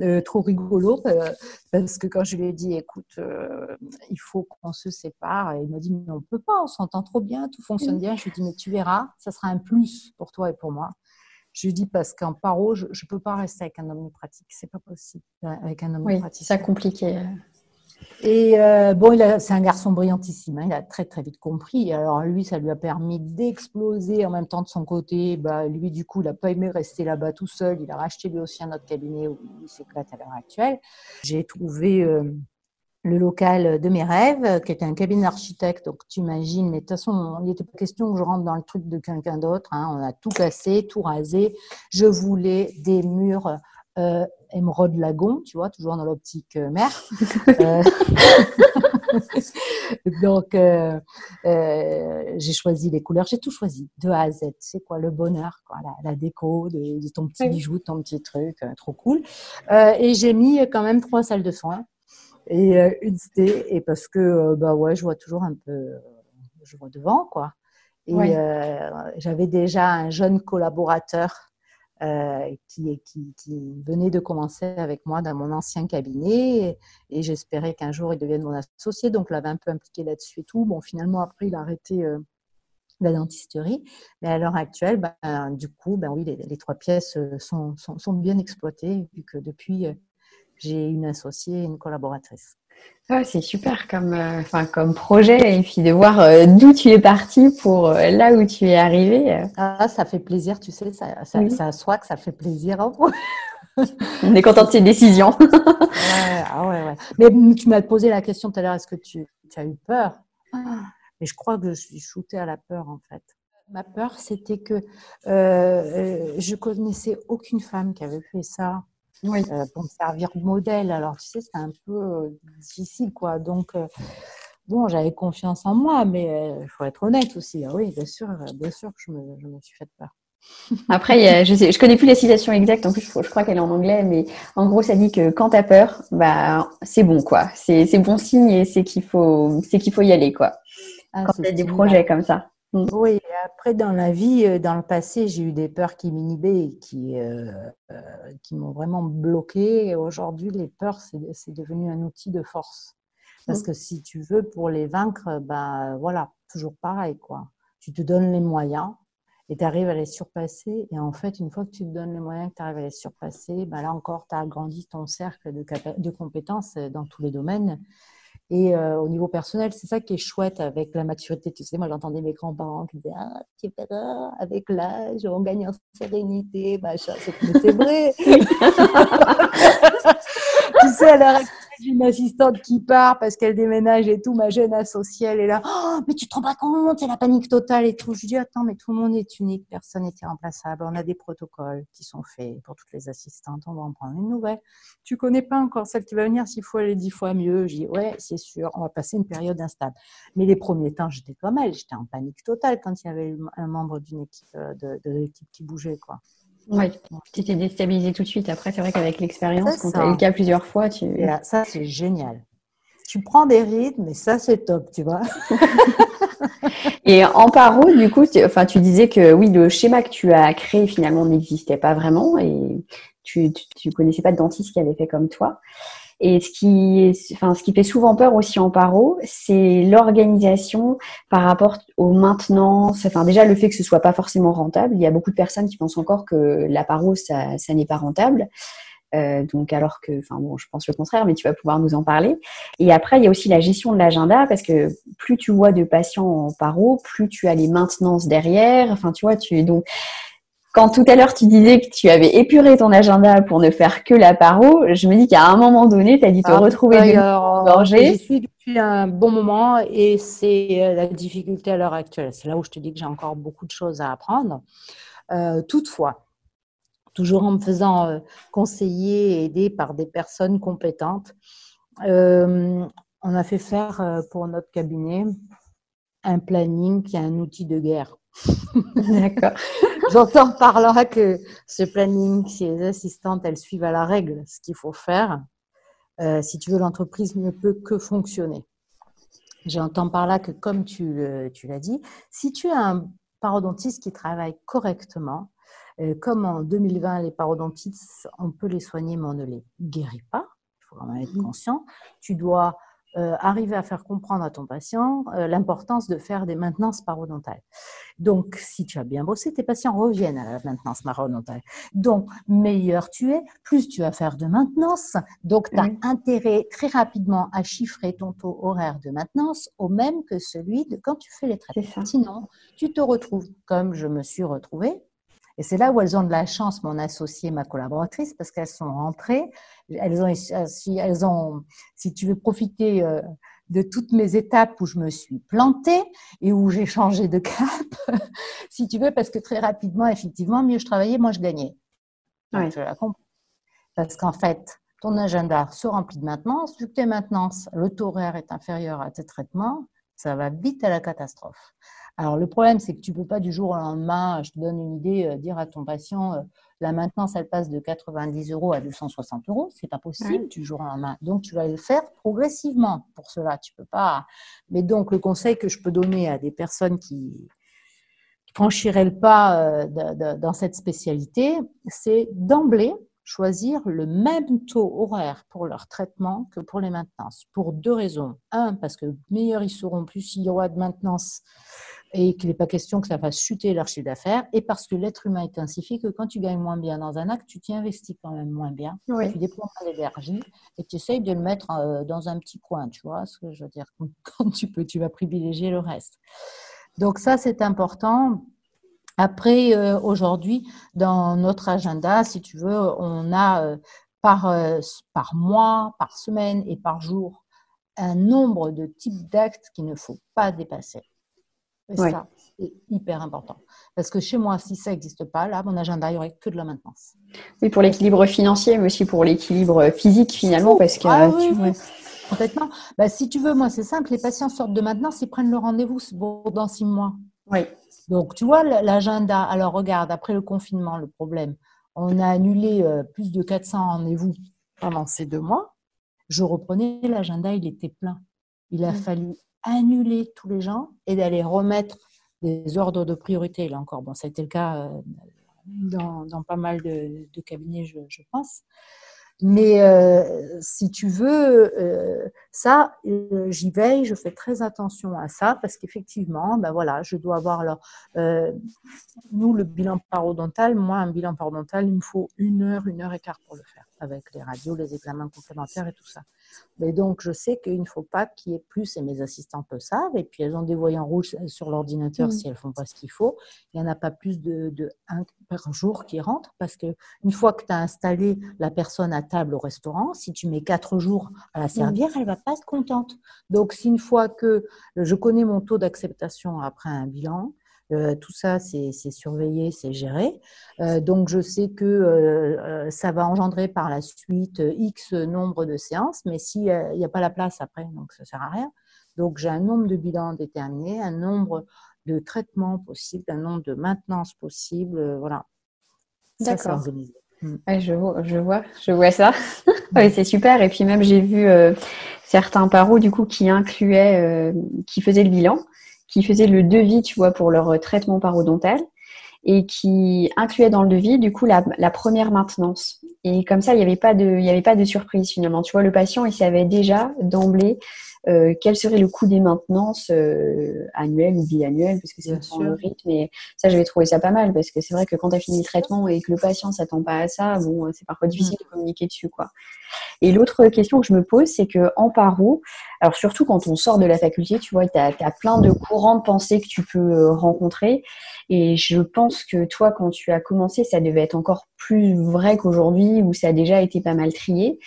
euh, trop rigolo euh, parce que quand je lui ai dit, écoute, euh, il faut qu'on se sépare, il m'a dit, mais on ne peut pas, on s'entend trop bien, tout fonctionne bien. Je lui ai dit, mais tu verras, ça sera un plus pour toi et pour moi. Je lui dis parce qu'en paro, je ne peux pas rester avec un homme pratique. C'est pas possible euh, avec un homme oui, pratique. C'est compliqué. Et euh, bon, c'est un garçon brillantissime. Hein, il a très très vite compris. Alors lui, ça lui a permis d'exploser en même temps de son côté. Bah, lui, du coup, il n'a pas aimé rester là-bas tout seul. Il a racheté lui aussi un autre cabinet où il s'éclate à l'heure actuelle. J'ai trouvé euh, le local de mes rêves, qui était un cabinet d'architecte. Donc, tu imagines, mais de toute façon, il n'était pas question que je rentre dans le truc de quelqu'un d'autre. Hein. On a tout cassé, tout rasé. Je voulais des murs euh, émeraude lagon, tu vois, toujours dans l'optique euh, mère. *laughs* Euh, *laughs* donc, euh, j'ai choisi les couleurs, j'ai tout choisi, de A à Z. C'est quoi le bonheur, quoi, la, déco de, de, ton petit bijou, de ton petit truc, trop cool. et j'ai mis quand même trois salles de soins et euh, une cité et parce que euh, bah ouais je vois toujours un peu je vois devant quoi. Et euh, j'avais déjà un jeune collaborateur qui, qui, qui, venait de commencer avec moi dans mon ancien cabinet et, j'espérais qu'un jour il devienne mon associé. Donc je l'avais un peu impliqué là-dessus et tout. Bon finalement après il a arrêté la dentisterie. Mais à l'heure actuelle, ben, du coup, ben oui, les, les trois pièces sont, sont, sont, bien exploitées, vu que depuis j'ai une associée et une collaboratrice. Ah, c'est super comme, euh, enfin, comme projet et puis de voir euh, d'où tu es parti pour euh, là où tu es arrivé. Ah, ça fait plaisir, tu sais, ça, ça, ça soit que ça fait plaisir. *laughs* On est content de ces décisions. *laughs* ouais, ah ouais, ouais. Mais tu m'as posé la question tout à l'heure, est-ce que tu, tu, as eu peur? Ah. Mais je crois que je suis shootée à la peur en fait. Ma peur, c'était que je connaissais aucune femme qui avait fait ça oui. Euh, pour me servir de modèle. Alors, tu sais, c'est un peu euh, difficile, quoi. Donc, euh, bon, j'avais confiance en moi, mais il faut être honnête aussi. Ah oui, bien sûr, bien sûr que je me, je me suis fait peur. *laughs* Après, je sais, je connais plus la citation exacte. En plus, je, crois qu'elle est en anglais, mais en gros, ça dit que quand tu as peur, bah, c'est bon, quoi. C'est bon signe et c'est qu'il faut, c'est qu'il faut y aller, quoi. Ah, quand tu as des projets comme ça. Mm. Oui, après dans la vie, euh, dans le passé, j'ai eu des peurs qui m'inhibaient et qui, euh, euh, qui m'ont vraiment bloqué. Aujourd'hui, les peurs, c'est devenu un outil de force. Parce mm. que si tu veux, pour les vaincre, bah voilà, toujours pareil, quoi. Tu te donnes les moyens et tu arrives à les surpasser. Et en fait, une fois que tu te donnes les moyens, que tu arrives à les surpasser, bah là encore, tu as agrandi ton cercle de, de compétences dans tous les domaines. Et euh, au niveau personnel, c'est ça qui est chouette avec la maturité. Tu sais, moi, j'entendais mes grands-parents qui disaient Ah, tu verras, avec l'âge, on gagne en sérénité, machin. C'est vrai. *laughs* tu sais, à l'heure une assistante qui part parce qu'elle déménage et tout, ma jeune associée, elle est là, oh, mais tu te rends pas compte, c'est la panique totale et tout. Je dis, attends, mais tout le monde est unique, personne n'est irremplaçable. On a des protocoles qui sont faits pour toutes les assistantes, on va en prendre une nouvelle. Tu connais pas encore celle qui va venir s'il faut aller dix fois mieux. Je dis, ouais, c'est sûr, on va passer une période instable. Mais les premiers temps, j'étais comme elle, j'étais en panique totale quand il y avait un membre d'une équipe, euh, de, de l'équipe qui bougeait, quoi. Oui, tu t'es déstabilisé tout de suite. Après, c'est vrai qu'avec l'expérience, quand tu as eu le cas plusieurs fois, tu. ça, c'est génial. Tu prends des rythmes, mais ça, c'est top, tu vois. *laughs* et en paro, du coup, tu, enfin, tu disais que oui, le schéma que tu as créé finalement n'existait pas vraiment et tu ne connaissais pas de dentiste qui avait fait comme toi. Et ce qui, enfin, ce qui fait souvent peur aussi en paro, c'est l'organisation par rapport aux maintenances. Enfin, déjà le fait que ce soit pas forcément rentable. Il y a beaucoup de personnes qui pensent encore que la paro, ça, ça n'est pas rentable. Euh, donc alors que, enfin bon, je pense le contraire, mais tu vas pouvoir nous en parler. Et après, il y a aussi la gestion de l'agenda parce que plus tu vois de patients en paro, plus tu as les maintenances derrière. Enfin, tu vois, tu donc quand tout à l'heure tu disais que tu avais épuré ton agenda pour ne faire que la paro, je me dis qu'à un moment donné, tu as dû te ah, retrouver engorgé. J'y suis depuis un bon moment et c'est euh, la difficulté à l'heure actuelle. C'est là où je te dis que j'ai encore beaucoup de choses à apprendre. Euh, toutefois, toujours en me faisant euh, conseiller et aider par des personnes compétentes, on a fait faire pour notre cabinet un planning qui est un outil de guerre. D'accord. J'entends par là que ce planning, si les assistantes, elles suivent à la règle ce qu'il faut faire, euh, si tu veux, l'entreprise ne peut que fonctionner. J'entends par là que, comme tu, tu l'as dit, si tu as un parodontiste qui travaille correctement, euh, comme en 2020, les parodontistes, on peut les soigner, mais on ne les guérit pas. Il faut en être mmh. conscient. Tu dois euh, arriver à faire comprendre à ton patient euh, l'importance de faire des maintenances parodontales. Donc, si tu as bien bossé, tes patients reviennent à la maintenance parodontale. Donc, meilleur tu es, plus tu vas faire de maintenance. Donc, tu as intérêt très rapidement à chiffrer ton taux horaire de maintenance au même que celui de quand tu fais les traitements. Sinon, tu te retrouves comme je me suis retrouvée et c'est là où elles ont de la chance, mon associé, ma collaboratrice, parce qu'elles sont rentrées. Elles ont, si, elles ont, si tu veux profiter euh, de toutes mes étapes où je me suis plantée et où j'ai changé de cap, *laughs* si tu veux, parce que très rapidement, effectivement, mieux je travaillais, moins je gagnais. Oui. Parce qu'en fait, ton agenda se remplit de maintenance. Vu que tes maintenance, le taux horaire est inférieur à tes traitements, ça va vite à la catastrophe. Alors, le problème, c'est que tu ne peux pas du jour au lendemain, je te donne une idée, euh, dire à ton patient, euh, la maintenance, elle passe de 90 euros à 260 euros. C'est pas possible du jour au lendemain. Donc, tu vas le faire progressivement. Pour cela, tu peux pas. Mais donc, le conseil que je peux donner à des personnes qui franchiraient le pas euh, dans cette spécialité, c'est d'emblée choisir le même taux horaire pour leur traitement que pour les maintenances. Pour deux raisons. Un, parce que meilleurs ils seront, plus il y aura de maintenance et qu'il n'est pas question que ça fasse chuter leur chiffre d'affaires, et parce que l'être humain est ainsi fait que quand tu gagnes moins bien dans un acte, tu t'y investis quand même moins bien, tu déploies moins d'énergie, et tu essayes de le mettre euh, dans un petit coin, tu vois ce que je veux dire, *laughs* quand tu peux, tu vas privilégier le reste. Donc ça, c'est important. Après, euh, aujourd'hui, dans notre agenda, si tu veux, on a euh, par, par mois, par semaine et par jour un nombre de types d'actes qu'il ne faut pas dépasser. Et ça, c'est hyper important. Parce que chez moi, si ça n'existe pas, là, mon agenda, il n'y aurait que de la maintenance. Oui, pour l'équilibre financier, mais aussi pour l'équilibre physique, finalement, parce que ah, tu oui. Complètement. Bah, si tu veux, moi, c'est simple, les patients sortent de maintenance, ils prennent le rendez-vous dans six mois. Oui. Donc, tu vois, l'agenda, alors regarde, après le confinement, le problème, on a annulé euh, plus de 400 rendez-vous pendant ces deux mois. Je reprenais l'agenda, il était plein. Il a mm. fallu annuler tous les gens et d'aller remettre des ordres de priorité, là encore. Bon, ça a été le cas dans, pas mal de, cabinets, je, je pense. Mais euh, si tu veux, euh, ça, euh, j'y veille, je fais très attention à ça parce qu'effectivement, ben voilà, je dois avoir alors, nous, le bilan parodontal, moi, un bilan parodontal, il me faut une heure, une heure et quart pour le faire avec les radios, les examens complémentaires et tout ça. Mais donc, je sais qu'il ne faut pas qu'il y ait plus, et mes assistantes le savent, et puis elles ont des voyants rouges sur l'ordinateur mm. si elles ne font pas ce qu'il faut. Il n'y en a pas plus de, de un par jour qui rentre, parce que une fois que tu as installé la personne à table au restaurant, si tu mets quatre jours à la servir, mm. elle va pas être contente. Donc, si une fois que je connais mon taux d'acceptation après un bilan, euh, tout ça, c'est surveillé, c'est géré. Euh, donc, je sais que euh, ça va engendrer par la suite X nombre de séances, mais s'il n'y a pas la place après, donc ça ne sert à rien. Donc, j'ai un nombre de bilans déterminé, un nombre de traitements possibles, un nombre de maintenance possible. voilà. D'accord. Hmm. je, vois, je vois, je vois ça. *laughs* c'est super. Et puis même, j'ai vu certains paros du coup qui incluaient, qui faisaient le bilan qui faisaient le devis, tu vois, pour leur traitement parodontal et qui incluait dans le devis, du coup, la, première maintenance. Et comme ça, il n'y avait pas de, il y avait pas de surprise finalement. Tu vois, le patient, il savait déjà d'emblée euh, quel serait le coût des maintenances euh, annuelles ou biannuelles, parce que c'est le rythme. Et ça, j'avais trouvé ça pas mal, parce que c'est vrai que quand tu as fini le traitement et que le patient s'attend pas à ça, bon, c'est parfois difficile mm. de communiquer dessus, quoi. Et l'autre question que je me pose, c'est que en paro, alors surtout quand on sort de la faculté, tu vois, tu as, plein de courants de pensée que tu peux euh, rencontrer. Et je pense que toi, quand tu as commencé, ça devait être encore plus vrai qu'aujourd'hui, où ça a déjà été pas mal trié.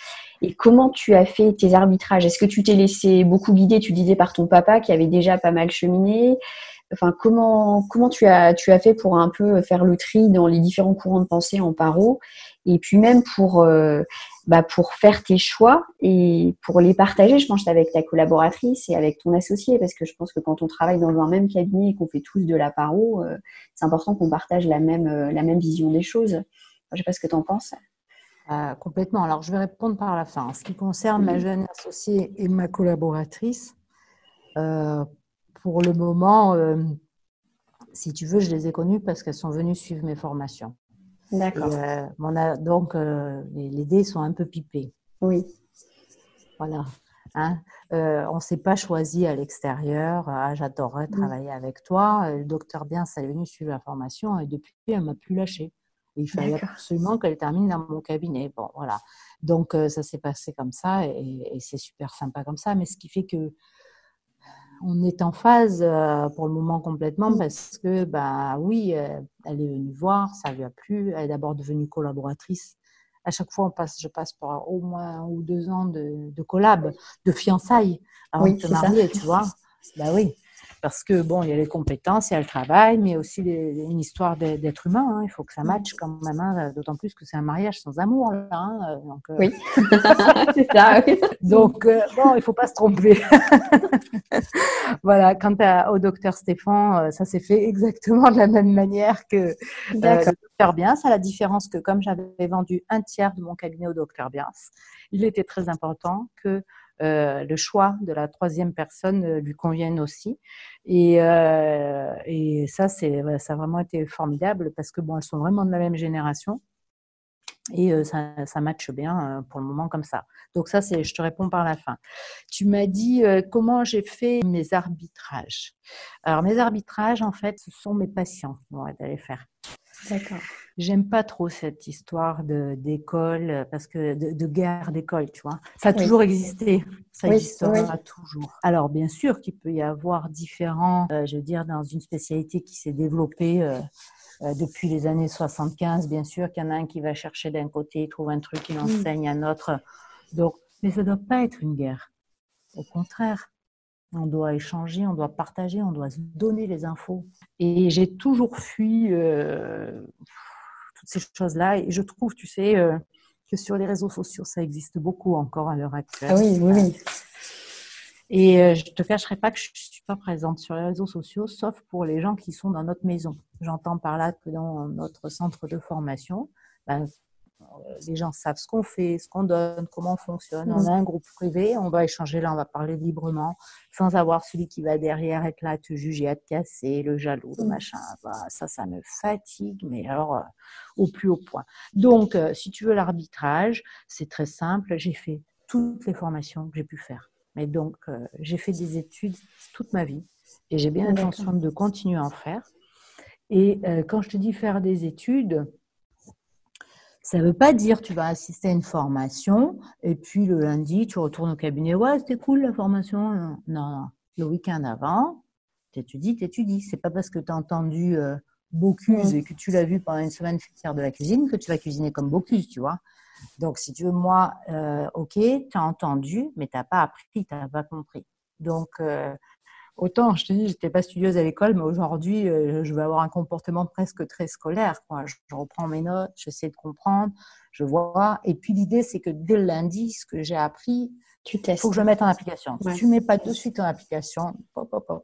Et comment tu as fait tes arbitrages? Est-ce que tu t'es laissé beaucoup guider? Tu disais par ton papa qui avait déjà pas mal cheminé. Enfin, comment comment tu as tu as fait pour un peu faire le tri dans les différents courants de pensée en paro? Et puis même pour euh, bah, pour faire tes choix et pour les partager, je pense avec ta collaboratrice et avec ton associé parce que je pense que quand on travaille dans un même cabinet et qu'on fait tous de la paro, euh, c'est important qu'on partage la même euh, la même vision des choses. Je sais pas ce que tu en penses. Euh, complètement. Alors, je vais répondre par la fin. En ce qui concerne ma jeune associée et ma collaboratrice, euh, pour le moment, euh, si tu veux, je les ai connues parce qu'elles sont venues suivre mes formations. D'accord. donc, les, dés sont un peu pipés. Oui. Voilà. Hein. on ne s'est pas choisi à l'extérieur. Ah, j'adorerais travailler avec toi. Le docteur Bien, ça est venu suivre la formation et depuis, elle m'a plus lâché il fallait absolument qu'elle termine dans mon cabinet. Bon, voilà. Donc, euh, ça s'est passé comme ça et, c'est super sympa comme ça. Mais ce qui fait que on est en phase euh, pour le moment complètement parce que, bah oui, euh, elle est venue voir, ça lui a plu. Elle est d'abord devenue collaboratrice. À chaque fois, on passe, je passe par au moins un ou deux ans de, de collab, de fiançailles avant de te marier, tu vois. *laughs* Bah oui parce que bon, il y a les compétences, il y a le travail, mais aussi une histoire d'être humain. Hein. Il faut que ça matche quand même, hein, d'autant plus que c'est un mariage sans amour. Là, hein. euh, donc, euh, Oui, *laughs* c'est ça. donc euh, bon, il faut pas se tromper. *laughs* voilà, quant à, au docteur Stéphane, ça s'est fait exactement de la même manière que le docteur Biens, à la différence que comme j'avais vendu un tiers de mon cabinet au docteur Biens, il était très important que euh, le choix de la troisième personne euh, lui convienne aussi. Et, euh, et ça, c'est, ça a vraiment été formidable parce que bon, elles sont vraiment de la même génération. Et ça, ça matche bien pour le moment comme ça. Donc ça, c'est, je te réponds par la fin. Tu m'as dit comment j'ai fait mes arbitrages. Alors mes arbitrages, en fait, ce sont mes patients qui vont aller faire. D'accord. J'aime pas trop cette histoire d'école, parce que de, guerre d'école, tu vois. Ça a toujours existé, ça existera toujours. Alors, bien sûr qu'il peut y avoir différents, euh, je veux dire, dans une spécialité qui s'est développée euh, euh, depuis les années 75, bien sûr qu'il y en a un qui va chercher d'un côté, il trouve un truc, il mm. enseigne un autre. Donc, mais ça ne doit pas être une guerre. Au contraire, on doit échanger, on doit partager, on doit se donner les infos. Et j'ai toujours fui euh, toutes ces choses-là. Et je trouve, tu sais, euh, que sur les réseaux sociaux, ça existe beaucoup encore à l'heure actuelle. Ah oui, oui, oui. Et euh, je ne te cacherai pas que je ne suis pas présente sur les réseaux sociaux, sauf pour les gens qui sont dans notre maison. J'entends par là que dans notre centre de formation, ben, les gens savent ce qu'on fait, ce qu'on donne, comment on fonctionne. On a un groupe privé, on va échanger là, on va parler librement, sans avoir celui qui va derrière être là à te juger, à te casser, le jaloux, le machin. Bah, ça, ça me fatigue, mais alors euh, au plus haut point. Donc, euh, si tu veux l'arbitrage, c'est très simple. J'ai fait toutes les formations que j'ai pu faire. Mais donc, euh, j'ai fait des études toute ma vie et j'ai bien l'intention de continuer à en faire. Et quand je te dis faire des études, ça ne veut pas dire tu vas assister à une formation et puis le lundi, tu retournes au cabinet. Ouais, c'était cool la formation. Non, non. Le week-end avant, tu étudies, tu étudies. Ce n'est pas parce que tu as entendu euh, Bocuse et que tu l'as vu pendant une semaine faire de la cuisine que tu vas cuisiner comme Bocuse, tu vois. Donc, si tu veux, moi, euh, ok, tu as entendu, mais tu n'as pas appris, tu n'as pas compris. Donc, euh, autant, je te dis, j'étais pas studieuse à l'école, mais aujourd'hui, euh, je vais avoir un comportement presque très scolaire. Je, reprends mes notes, j'essaie de comprendre, je vois. Et puis l'idée, c'est que dès le lundi, ce que j'ai appris, il faut que je le mette en application. Si tu ne mets pas de suite en application,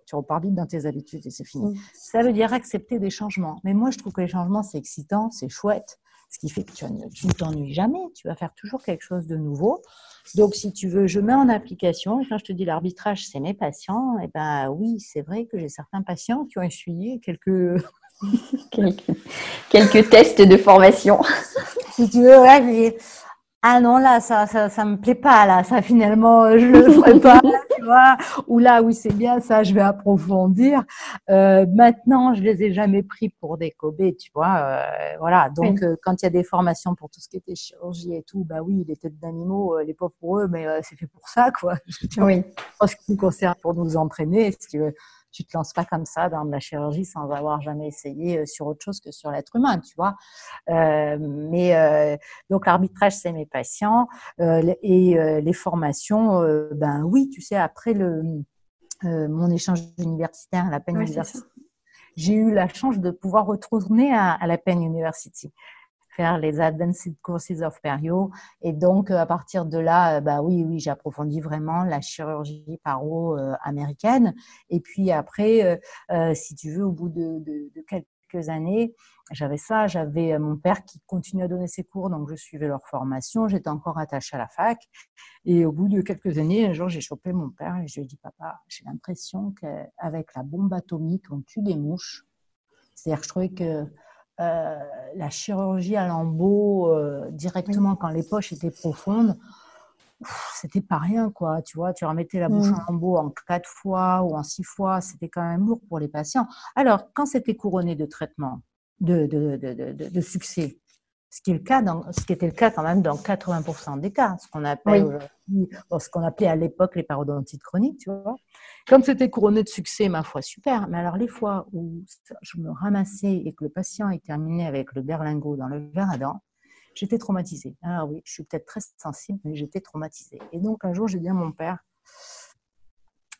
tu repars vite dans tes habitudes et c'est fini. Mm. Ça veut dire accepter des changements. Mais moi, je trouve que les changements, c'est excitant, c'est chouette ce qui fait que tu ne t'ennuies jamais, tu vas faire toujours quelque chose de nouveau. Donc, si tu veux, je mets en application, et quand je te dis l'arbitrage, c'est mes patients, et eh ben oui, c'est vrai que j'ai certains patients qui ont essuyé quelques... *laughs* quelques... quelques tests de formation. *laughs* si tu veux, ouais, ah non là ça ça ça me plaît pas là. Ça finalement euh, je le *laughs* ferai pas tu vois. Ou là oui c'est bien ça je vais approfondir. Euh, maintenant je les ai jamais pris pour des Kobe tu vois euh, voilà. Donc euh, quand il y a des formations pour tout ce qui était chirurgie et tout bah oui les têtes d'animaux les pauvres pour eux mais c'est fait pour ça quoi. *laughs* Oui. En ce qui nous concerne pour nous entraîner ce qui tu te lances pas comme ça dans de la chirurgie sans avoir jamais essayé euh, sur autre chose que sur l'être humain, tu vois. Euh, mais euh, donc l'arbitrage, c'est mes patients et les formations, ben oui, tu sais, après le mon échange universitaire à la Penn University, j'ai eu la chance de pouvoir retourner à, à la Penn University faire les Advanced Courses of Perio. Et donc, euh, à partir de là, euh, bah oui, oui, j'approfondis vraiment la chirurgie paro euh, américaine. Et puis après, si tu veux, au bout de, quelques années, j'avais ça, j'avais mon père qui continuait à donner ses cours, donc je suivais leur formation, j'étais encore attachée à la fac. Et au bout de quelques années, un jour, j'ai chopé mon père et je lui ai dit, papa, j'ai l'impression qu'avec la bombe atomique, on tue des mouches. C'est-à-dire que je trouvais que euh, la chirurgie à l'embout euh, directement quand les poches étaient profondes, c'était pas rien, quoi. Tu vois, tu remettais la bouche mm. en lambeau en quatre fois ou en six fois, c'était quand même lourd pour les patients. Alors, quand c'était couronné de traitement, de, de, de, de, succès, ce qui, est le cas dans, ce qui était le cas quand même dans 80% des cas, ce qu'on appelle ce qu'on appelait à l'époque les parodontites chroniques, tu vois. Comme c'était couronné de succès, ma foi, super. Mais alors les fois où je me ramassais et que le patient est terminé avec le berlingot dans le verre à dents, j'étais traumatisée. Alors oui, je suis peut-être très sensible, mais j'étais traumatisée. Et donc un jour, j'ai dit à mon père,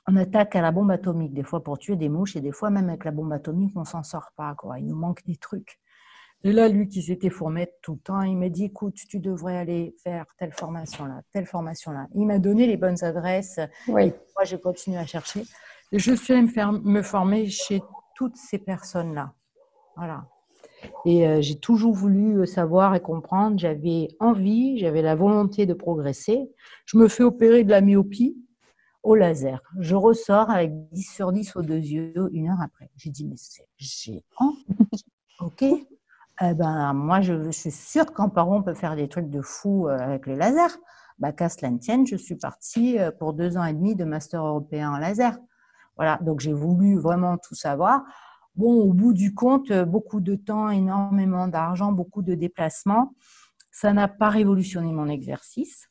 on attaque à la bombe atomique, des fois pour tuer des mouches, et des fois même avec la bombe atomique, on s'en sort pas. Quoi. Il nous manque des trucs. Et là, lui qui s'était formé tout le temps, il m'a dit, écoute, tu devrais aller faire telle formation-là, telle formation-là. Il m'a donné les bonnes adresses. Oui. moi, j'ai continué à chercher. Et je suis allée me, faire, me former chez toutes ces personnes-là. Voilà. Et euh, j'ai toujours voulu euh, savoir et comprendre. J'avais envie, j'avais la volonté de progresser. Je me fais opérer de la myopie au laser. Je ressors avec 10 sur 10 aux deux yeux une heure après. J'ai dit, mais c'est géant. *laughs* OK eh ben, moi, je, suis sûre qu'en parent, on peut faire des trucs de fou euh, avec le laser. Bah, qu'à cela ne tienne, je suis partie euh, pour deux ans et demi de master européen en laser. Voilà, donc j'ai voulu vraiment tout savoir. Bon, au bout du compte, euh, beaucoup de temps, énormément d'argent, beaucoup de déplacements. Ça n'a pas révolutionné mon exercice.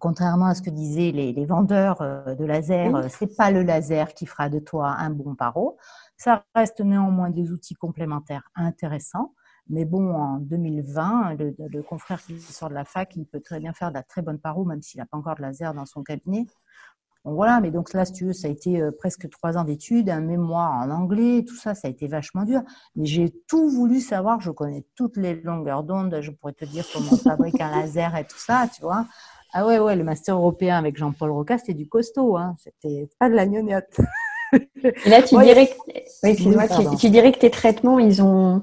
Contrairement à ce que disaient les, vendeurs de laser, ce c'est pas le laser qui fera de toi un bon paro. Ça reste néanmoins des outils complémentaires intéressants. Mais bon, en 2020, le, confrère qui sort de la fac, il peut très bien faire de la très bonne paro, même s'il n'a pas encore de laser dans son cabinet. Donc voilà, mais donc là, si tu veux, ça a été euh, presque trois ans d'études, un mémoire en anglais, tout ça, ça a été vachement dur. Mais j'ai tout voulu savoir, je connais toutes les longueurs d'onde, je pourrais te dire comment on *laughs* fabrique un laser et tout ça, tu vois. Ah ouais, ouais, le master européen avec Jean-Paul Roca, c'était du costaud, hein. c'était pas de la gnognotte. là, tu, *laughs* dirais que, tu dirais que tes traitements, ils ont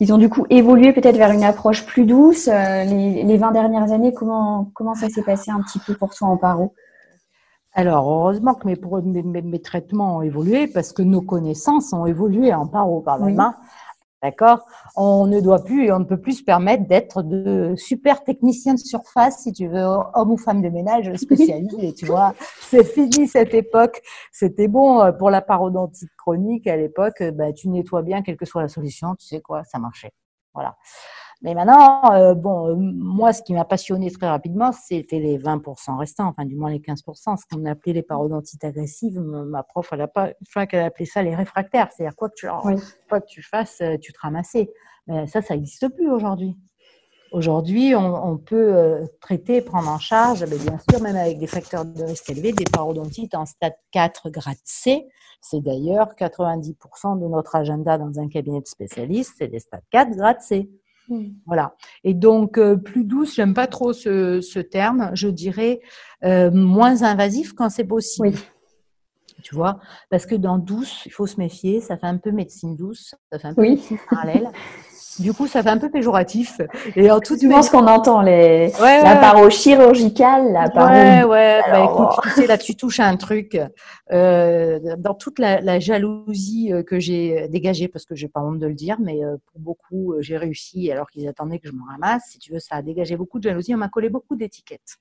Ils ont du coup évolué peut-être vers une approche plus douce. Les, les 20 dernières années, comment, comment ça s'est passé un petit peu pour toi en paro alors, heureusement que mes, mes, traitements ont évolué parce que nos connaissances ont évolué en paro par. D'accord? On ne doit plus et on ne peut plus se permettre d'être de super techniciens de surface, si tu veux, homme ou femme de ménage spécialisé, tu vois. *laughs* C'est fini cette époque. C'était bon euh, pour la parodontite chronique à l'époque. Bah, tu nettoies bien, quelle que soit la solution, tu sais quoi, ça marchait. Voilà. Mais maintenant, euh, bon, euh, moi, ce qui m'a passionné très rapidement, c'était les 20% restants, enfin, du moins les 15%, ce qu'on appelait les parodontites agressives. Ma prof, elle a pas, je crois qu'elle appelait ça les réfractaires. C'est-à-dire, quoi que tu, quoi que tu fasses, euh, tu te ramasser. Mais ça, ça n'existe plus aujourd'hui. Aujourd'hui, on, peut traiter, prendre en charge, bien sûr, même avec des facteurs de risque élevés, des parodontites en stade 4, grade C. C'est d'ailleurs 90% de notre agenda dans un cabinet de spécialistes, c'est des stades 4, grade C. Hmm. Voilà. Et donc, euh, plus douce, j'aime pas trop ce, terme. Je dirais euh, moins invasif quand c'est possible. Tu vois Parce que dans douce, il faut se méfier. Ça fait un peu médecine douce. Ça fait un peu médecine parallèle. *laughs* Du coup, ça fait un peu péjoratif. Et en tout souvent ce qu'on entend, les la paro chirurgicale, la paro. Ouais, ouais. Bah, écoute, tu sais, là, tu touches à un truc. Euh, dans toute la, jalousie euh, que j'ai dégagée, parce que j'ai pas honte de le dire, mais euh, pour beaucoup, j'ai réussi alors qu'ils attendaient que je me ramasse. Si tu veux, ça a dégagé beaucoup de jalousie. On m'a collé beaucoup d'étiquettes.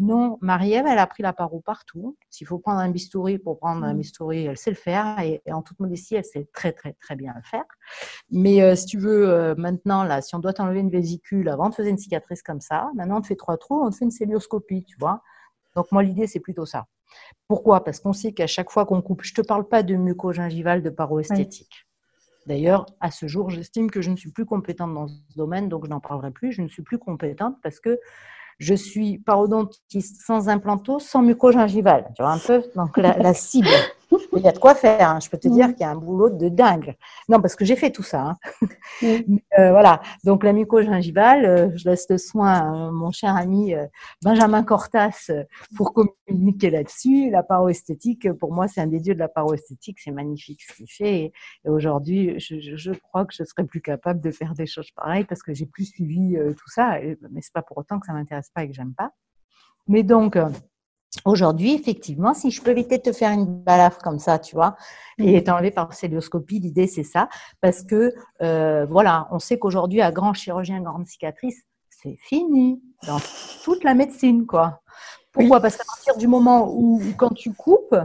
Non, Marie-Ève, elle a pris la paro partout. S'il faut prendre un bistouri pour prendre un mmh. bistouri, elle sait le faire. Et, en toute modestie, elle sait très, très, très bien le faire. Mais euh, si tu veux, euh, maintenant, là, si on doit t'enlever une vésicule, avant, on te faisait une cicatrice comme ça. Maintenant, on te fait trois trous, on te fait une célioscopie, tu vois. Donc, moi, l'idée, c'est plutôt ça. Pourquoi? Parce qu'on sait qu'à chaque fois qu'on coupe, je ne te parle pas de muco-gingival, de paro esthétique. D'ailleurs, à ce jour, j'estime que je ne suis plus compétente dans ce domaine, donc je n'en parlerai plus. Je ne suis plus compétente parce que je suis parodontiste sans implanto, sans mucogingival. Tu vois un peu? Donc la, cible. Il y a de quoi faire. Hein. Je peux te dire mm. qu'il y a un boulot de dingue. Non, parce que j'ai fait tout ça. Hein. Mm. *laughs* Euh, voilà. Donc la mucogingivale, euh, je laisse le soin à mon cher ami euh, Benjamin Cortas pour communiquer là-dessus. La paroesthétique, pour moi, c'est un des dieux de la paroesthétique. C'est magnifique ce qu'il fait. Et, aujourd'hui, je, crois que je serais plus capable de faire des choses pareilles parce que j'ai plus suivi tout ça. Mais c'est pas pour autant que ça m'intéresse pas et que j'aime pas. Mais donc, Aujourd'hui, effectivement, si je peux éviter de te faire une balafre comme ça, tu vois, et enlevé par célioscopie, l'idée c'est ça, parce que euh, voilà, on sait qu'aujourd'hui, à grand chirurgien, grande cicatrice, c'est fini dans toute la médecine, quoi. Pourquoi? Parce qu'à partir du moment où, quand tu coupes,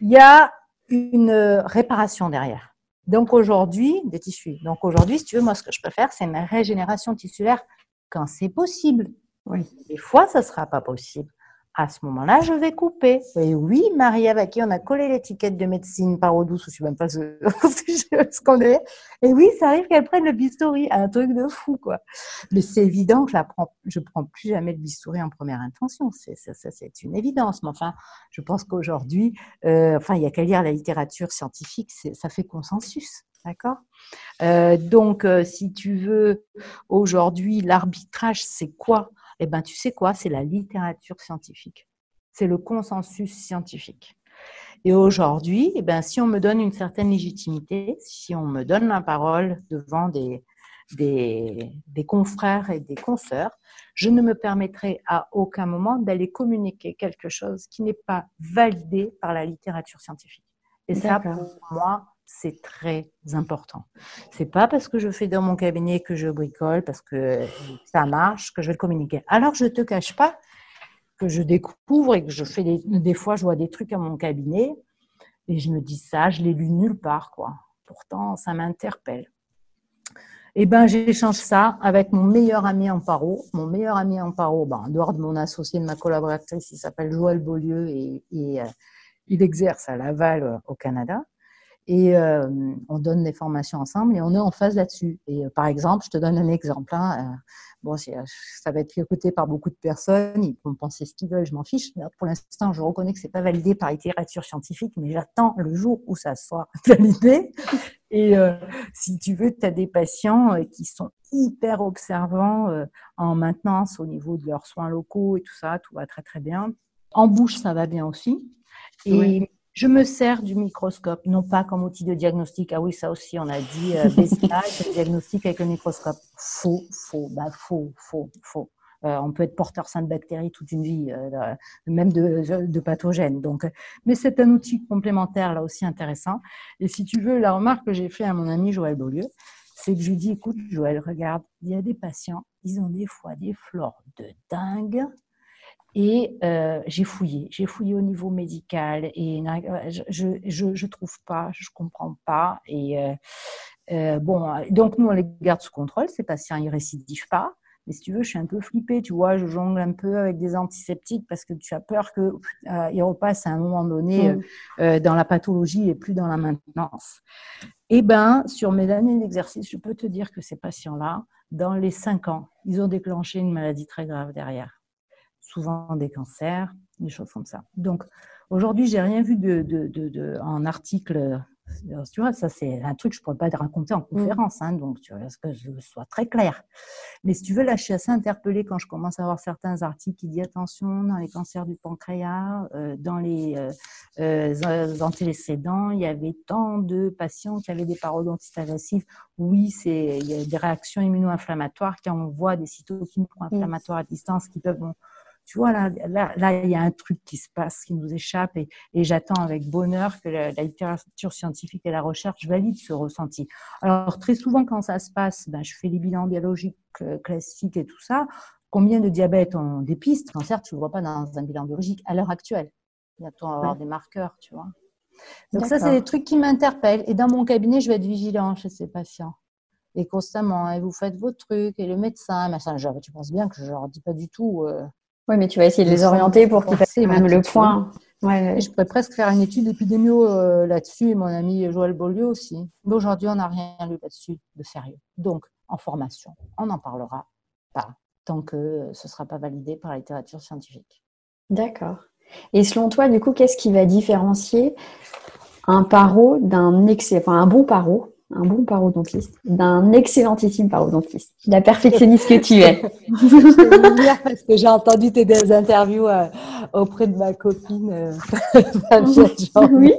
il y a une réparation derrière. Donc aujourd'hui, des tissus. Donc aujourd'hui, si tu veux, moi, ce que je peux faire, c'est une régénération tissulaire quand c'est possible. Oui. Des fois, ça ne sera pas possible à ce moment-là, je vais couper. Et oui, Marie-Ève, à qui on a collé l'étiquette de médecine par eau douce, je ne sais même pas *laughs* ce, qu'on est. Et oui, ça arrive qu'elle prenne le bistouri, un truc de fou, quoi. Mais c'est évident que je ne prends plus jamais le bistouri en première intention. C'est une évidence. Mais enfin, je pense qu'aujourd'hui, euh, enfin, il n'y a qu'à lire la littérature scientifique, ça fait consensus. D'accord? Euh, Donc, euh, si tu veux, aujourd'hui, l'arbitrage, c'est quoi? Eh ben, tu sais quoi? C'est la littérature scientifique. C'est le consensus scientifique. Et aujourd'hui, eh ben, si on me donne une certaine légitimité, si on me donne la parole devant des, des, des confrères et des consoeurs, je ne me permettrai à aucun moment d'aller communiquer quelque chose qui n'est pas validé par la littérature scientifique. Et ça, pour moi, c'est très important. C'est pas parce que je fais dans mon cabinet que je bricole, parce que ça marche, que je vais le communiquer. Alors, je te cache pas que je découvre et que je fais des, fois, je vois des trucs à mon cabinet et je me dis ça, je l'ai lu nulle part, quoi. Pourtant, ça m'interpelle. Eh ben, j'échange ça avec mon meilleur ami en paro. Mon meilleur ami en paro, ben, en dehors de mon associé, de ma collaboratrice, il s'appelle Joël Beaulieu et, et euh, il exerce à Laval euh, au Canada et euh, on donne des formations ensemble et on est en phase là-dessus. Et euh, par exemple, je te donne un exemple. Hein, euh, bon, ça va être écouté par beaucoup de personnes, ils vont penser ce qu'ils veulent, je m'en fiche. Pour l'instant, je reconnais que c'est pas validé par littérature scientifique, mais j'attends le jour où ça soit *laughs* validé. Et si tu veux, tu as des patients qui sont hyper observants en maintenance au niveau de leurs soins locaux et tout ça, tout va très très bien. En bouche, ça va bien aussi. Et Je me sers du microscope, non pas comme outil de diagnostic. Ah oui, ça aussi, on a dit, euh, le *laughs* diagnostic avec le microscope. Faux, faux, bah faux, faux, faux. Euh, on peut être porteur sain de bactéries toute une vie, euh, même de, pathogènes. Donc, mais c'est un outil complémentaire là aussi intéressant. Et si tu veux, la remarque que j'ai fait à mon ami Joël Beaulieu, c'est que je lui dis, écoute, Joël, regarde, il y a des patients, ils ont des fois des flores de dingue. Et euh, j'ai fouillé, j'ai fouillé au niveau médical et je je, trouve pas, je comprends pas. Et bon, donc nous on les garde sous contrôle, ces patients ils récidivent pas. Mais si tu veux, je suis un peu flippée, tu vois, je jongle un peu avec des antiseptiques parce que tu as peur qu'ils euh, repassent à un moment donné mm. euh, euh, dans la pathologie et plus dans la maintenance. Eh bien, sur mes années d'exercice, je peux te dire que ces patients-là, dans les cinq ans, ils ont déclenché une maladie très grave derrière. Souvent des cancers, des choses comme ça. Donc, aujourd'hui, j'ai rien vu de, de, de, en article tu vois, ça c'est un truc que je ne pourrais pas te raconter en mm. conférence, hein, donc tu vois, que je sois très clair. Mais si tu veux, là, je suis assez interpellée quand je commence à voir certains articles qui disent attention, dans les cancers du pancréas, euh, dans les euh, euh, antécédents, il y avait tant de patients qui avaient des parodontites agressives. Oui, c'est il y a des réactions immuno-inflammatoires qui envoient des cytokines pro-inflammatoires à distance qui peuvent tu vois, là, là, il y a un truc qui se passe, qui nous échappe, et, j'attends avec bonheur que la, littérature scientifique et la recherche valident ce ressenti. Alors, très souvent, quand ça se passe, ben, je fais les bilans biologiques euh, classiques et tout ça. Combien de diabète on dépiste Cancer, tu ne le vois pas dans un bilan biologique à l'heure actuelle. Il y a à avoir des marqueurs, tu vois. Donc ça, c'est des trucs qui m'interpellent. Et dans mon cabinet, je vais être vigilant chez ces patients. Et constamment, et vous faites vos trucs, et le médecin, machin. tu penses bien que je ne leur dis pas du tout, euh, oui, mais tu vas essayer de les orienter pour qu'ils fassent même le point. Ouais, Je pourrais presque faire une étude épidémio euh, là-dessus, et mon ami Joël Beaulieu aussi. Mais aujourd'hui, on n'a rien lu là-dessus de sérieux. Donc, en formation, on n'en parlera pas tant que ce ne sera pas validé par la littérature scientifique. D'accord. Et selon toi, du coup, qu'est-ce qui va différencier un paro d'un excès, enfin un bon paro un bon parodontiste, d'un excellentissime parodontiste, la perfectionniste que tu es. *laughs* je dire parce que j'ai entendu tes interviews euh, auprès de ma copine euh, *laughs* Oui.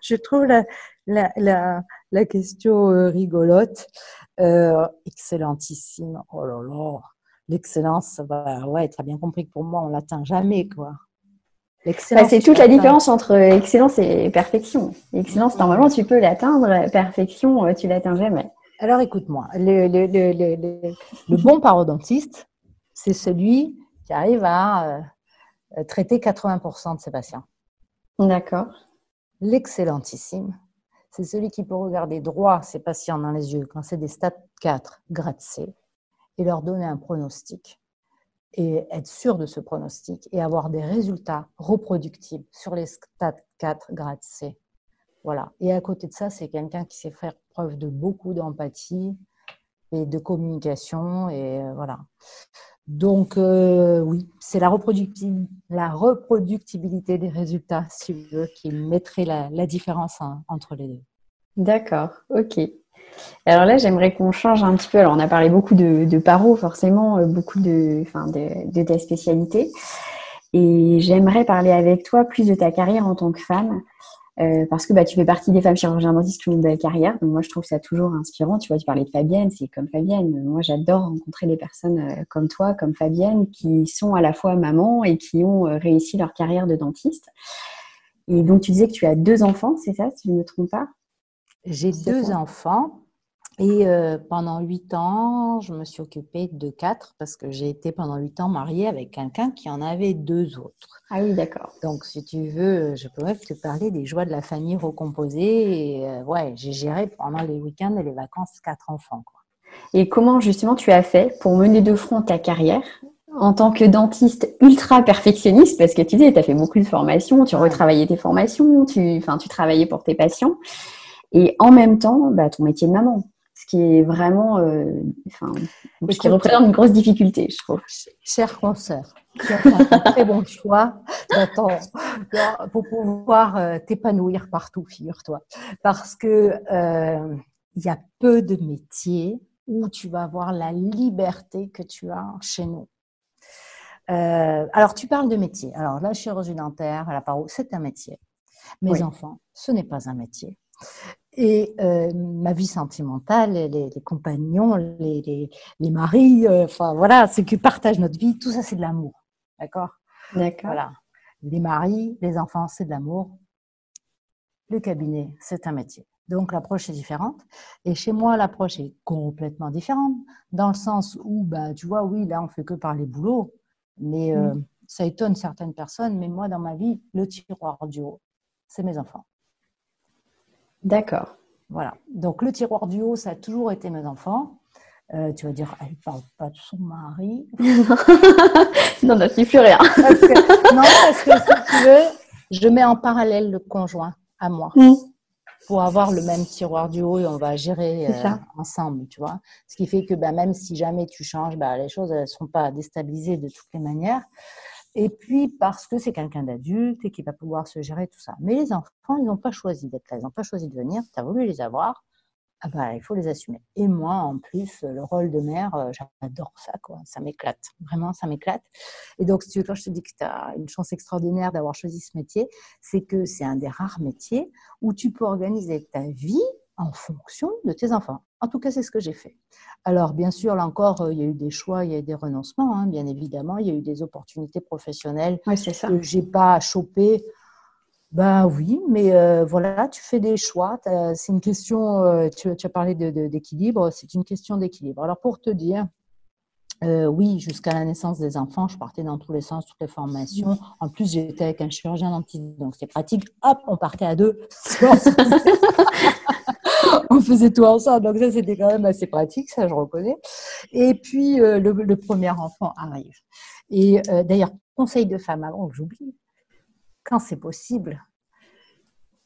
Je trouve la, la, la, la question euh, rigolote. excellentissime. Oh là là. L'excellence, bah, ouais, tu as bien compris que pour moi, on l'atteint jamais, quoi. Bah, c'est toute la différence entre excellence et perfection. Excellence, normalement, tu peux l'atteindre. Perfection, euh, tu l'atteins jamais. Alors, écoute-moi. Le, le, bon parodontiste, c'est celui qui arrive à euh, traiter 80% de ses patients. D'accord. L'excellentissime, c'est celui qui peut regarder droit ses patients dans les yeux quand c'est des stades 4, grade C, et leur donner un pronostic et être sûr de ce pronostic et avoir des résultats reproductibles sur les stades 4 grade C. Voilà. Et à côté de ça, c'est quelqu'un qui sait faire preuve de beaucoup d'empathie et de communication et euh, voilà. Donc euh, oui, c'est la, reproductibilité des résultats, si tu veux, qui mettrait la, la différence entre les deux. D'accord, ok. Alors là, j'aimerais qu'on change un petit peu. Alors, on a parlé beaucoup de, de paro, forcément, euh, beaucoup de, enfin, de, de ta spécialité. Et j'aimerais parler avec toi plus de ta carrière en tant que femme. Euh, parce que bah, tu fais partie des femmes chirurgiens dentistes qui ont une belle carrière. Donc moi, je trouve ça toujours inspirant. Tu vois, tu parlais de Fabienne, c'est comme Fabienne. Moi, j'adore rencontrer des personnes euh, comme toi, comme Fabienne, qui sont à la fois maman et qui ont réussi leur carrière de dentiste. Et donc, tu disais que tu as deux enfants, c'est ça, si je ne me trompe pas? J'ai deux enfants. Et euh, pendant huit ans, je me suis occupée de quatre parce que j'ai été pendant huit ans mariée avec quelqu'un qui en avait deux autres. Ah oui, d'accord. Donc, si tu veux, je pourrais te parler des joies de la famille recomposée. Et euh, ouais, j'ai géré pendant les week-ends et les vacances quatre enfants. Quoi. Et comment justement tu as fait pour mener de front ta carrière en tant que dentiste ultra perfectionniste, parce que tu dis, tu as fait beaucoup de formations, tu retravaillais tes formations, tu, tu travaillais pour tes patients, et en même temps, bah, ton métier de maman qui est vraiment, euh, enfin, ce qui représente une grosse difficulté, je trouve. Chère consoeur, tu as fait un très bon choix pour pouvoir euh, t'épanouir partout, figure-toi, parce que euh, il y a peu de métiers où tu vas avoir la liberté que tu as chez nous. alors, tu parles de métier. Alors, la chirurgie dentaire, la paro, c'est un métier. Mes enfants, ce n'est pas un métier. Et euh, ma vie sentimentale, les, les compagnons, les, les, maris, euh, enfin voilà, ceux qui partagent notre vie, tout ça c'est de l'amour. D'accord? D'accord. Voilà. Les maris, les enfants, c'est de l'amour. Le cabinet, c'est un métier. Donc l'approche est différente. Et chez moi, l'approche est complètement différente, dans le sens où, bah, tu vois, oui, là, on fait que parler boulot, mais euh, ça étonne certaines personnes. Mais moi, dans ma vie, le tiroir du haut, c'est mes enfants. D'accord. Voilà. Donc le tiroir du haut, ça a toujours été mes enfants. Euh, tu vas dire, elle parle pas de son mari. *laughs* non, non, c'est plus rien. non, parce que si tu veux, je mets en parallèle le conjoint à moi. Mm pour avoir le même tiroir du haut et on va gérer euh, ensemble, tu vois. Ce qui fait que bah, même si jamais tu changes, bah, les choses ne seront pas déstabilisées de toutes les manières. Et puis parce que c'est quelqu'un d'adulte et qui va pouvoir se gérer tout ça. Mais les enfants, ils n'ont pas choisi d'être là, ils n'ont pas choisi de venir, tu as voulu les avoir ah bah, il faut les assumer. Et moi, en plus, le rôle de mère, euh, j'adore ça, quoi. Ça m'éclate. Vraiment, ça m'éclate. Et donc, si tu quand je te dis que tu as une chance extraordinaire d'avoir choisi ce métier, c'est que c'est un des rares métiers où tu peux organiser ta vie en fonction de tes enfants. En tout cas, c'est ce que j'ai fait. Alors, bien sûr, là encore, euh, il y a eu des choix, il y a eu des renoncements, hein, bien évidemment. Il y a eu des opportunités professionnelles ouais, ça. que j'ai pas chopées ben oui, mais euh, voilà, tu fais des choix. C'est une question, euh, tu, as parlé d'équilibre, c'est une question d'équilibre. Alors pour te dire, euh, oui, jusqu'à la naissance des enfants, je partais dans tous les sens, toutes les formations. En plus, j'étais avec un chirurgien dentiste, donc c'était pratique. Hop, on partait à deux. *laughs* *laughs* on faisait tout ensemble, donc ça c'était quand même assez pratique, ça je reconnais. Et puis le, le, premier enfant arrive. Et d'ailleurs, conseil de femme avant que j'oublie, quand c'est possible,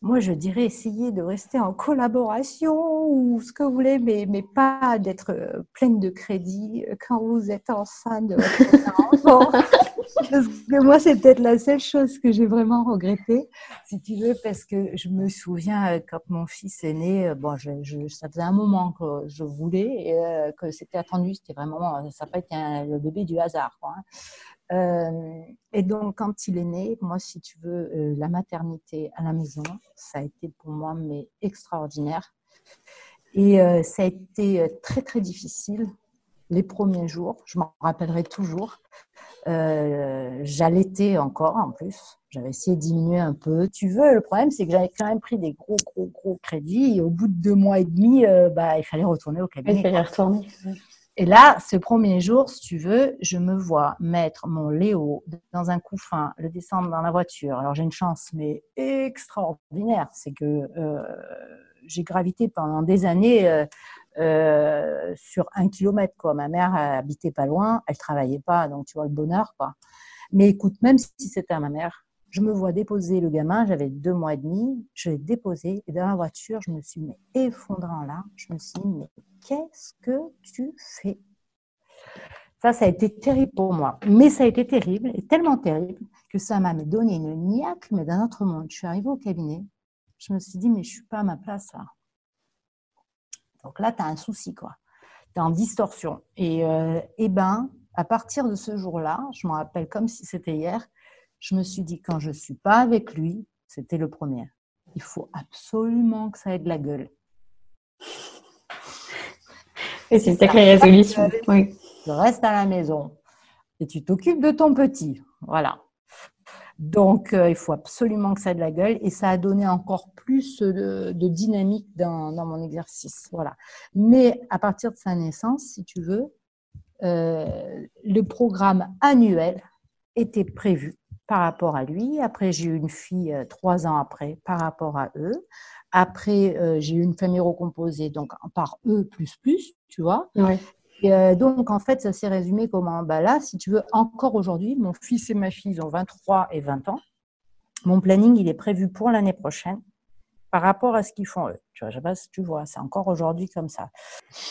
moi je dirais essayer de rester en collaboration ou ce que vous voulez, mais, mais pas d'être euh, pleine de crédit quand vous êtes enceinte de *laughs* enfant. parce que moi, c'est peut-être la seule chose que j'ai vraiment regrettée, si tu veux, parce que je me souviens euh, quand mon fils est né, euh, bon, je, ça faisait un moment que je voulais, et, que c'était attendu, c'était vraiment, ça n'a pas été le bébé du hasard. Quoi, hein. Euh, et donc, quand il est né, moi, si tu veux, euh, la maternité à la maison, ça a été pour moi mais extraordinaire. Et euh, ça a été très, très difficile les premiers jours. Je m'en rappellerai toujours. J'allaitais encore en plus. J'avais essayé de diminuer un peu. Tu veux, le problème, c'est que j'avais quand même pris des gros, gros, gros crédits. Et au bout de deux mois et demi, bah, il fallait retourner au cabinet. Il fallait retourner. Et là, ce premier jour, si tu veux, je me vois mettre mon Léo dans un couffin, le descendre dans la voiture. Alors j'ai une chance, mais extraordinaire, c'est que euh, j'ai gravité pendant des années euh, euh, sur un kilomètre. Quoi. Ma mère habitait pas loin, elle travaillait pas, donc tu vois le bonheur. Quoi. Mais écoute, même si c'était à ma mère, je me vois déposer le gamin, j'avais deux mois et demi, je l'ai déposé et dans la voiture, je me suis mis effondré en. Je me suis dit, mais qu'est-ce que tu fais? Ça, ça a été terrible pour moi. Mais ça a été terrible, et tellement terrible, que ça m'a donné une niaque, mais d'un autre monde. Je suis arrivée au cabinet, je me suis dit, mais je ne suis pas à ma place là. Donc là, tu as un souci, quoi. Tu es en distorsion. Et, euh, eh ben, à partir de ce jour-là, je me rappelle comme si c'était hier, je me suis dit, quand je ne suis pas avec lui, c'était le premier. Il faut absolument que ça ait de la gueule. Et c'est peut-être la résolution. Oui. Tu restes à la maison et tu t'occupes de ton petit. Voilà. Donc, euh, il faut absolument que ça ait de la gueule et ça a donné encore plus de, dynamique dans, mon exercice. Voilà. Mais à partir de sa naissance, si tu veux, euh, le programme annuel était prévu par rapport à lui. Après, j'ai eu une fille euh, trois ans après par rapport à eux. Après, euh, j'ai eu une famille recomposée, donc par eux plus plus, tu vois. Et euh, donc, en fait, ça s'est résumé comment? Bah Là, si tu veux, encore aujourd'hui, mon fils et ma fille, ils ont 23 et 20 ans. Mon planning, il est prévu pour l'année prochaine par rapport à ce qu'ils font eux. Tu vois, je sais pas si tu vois, c'est encore aujourd'hui comme ça.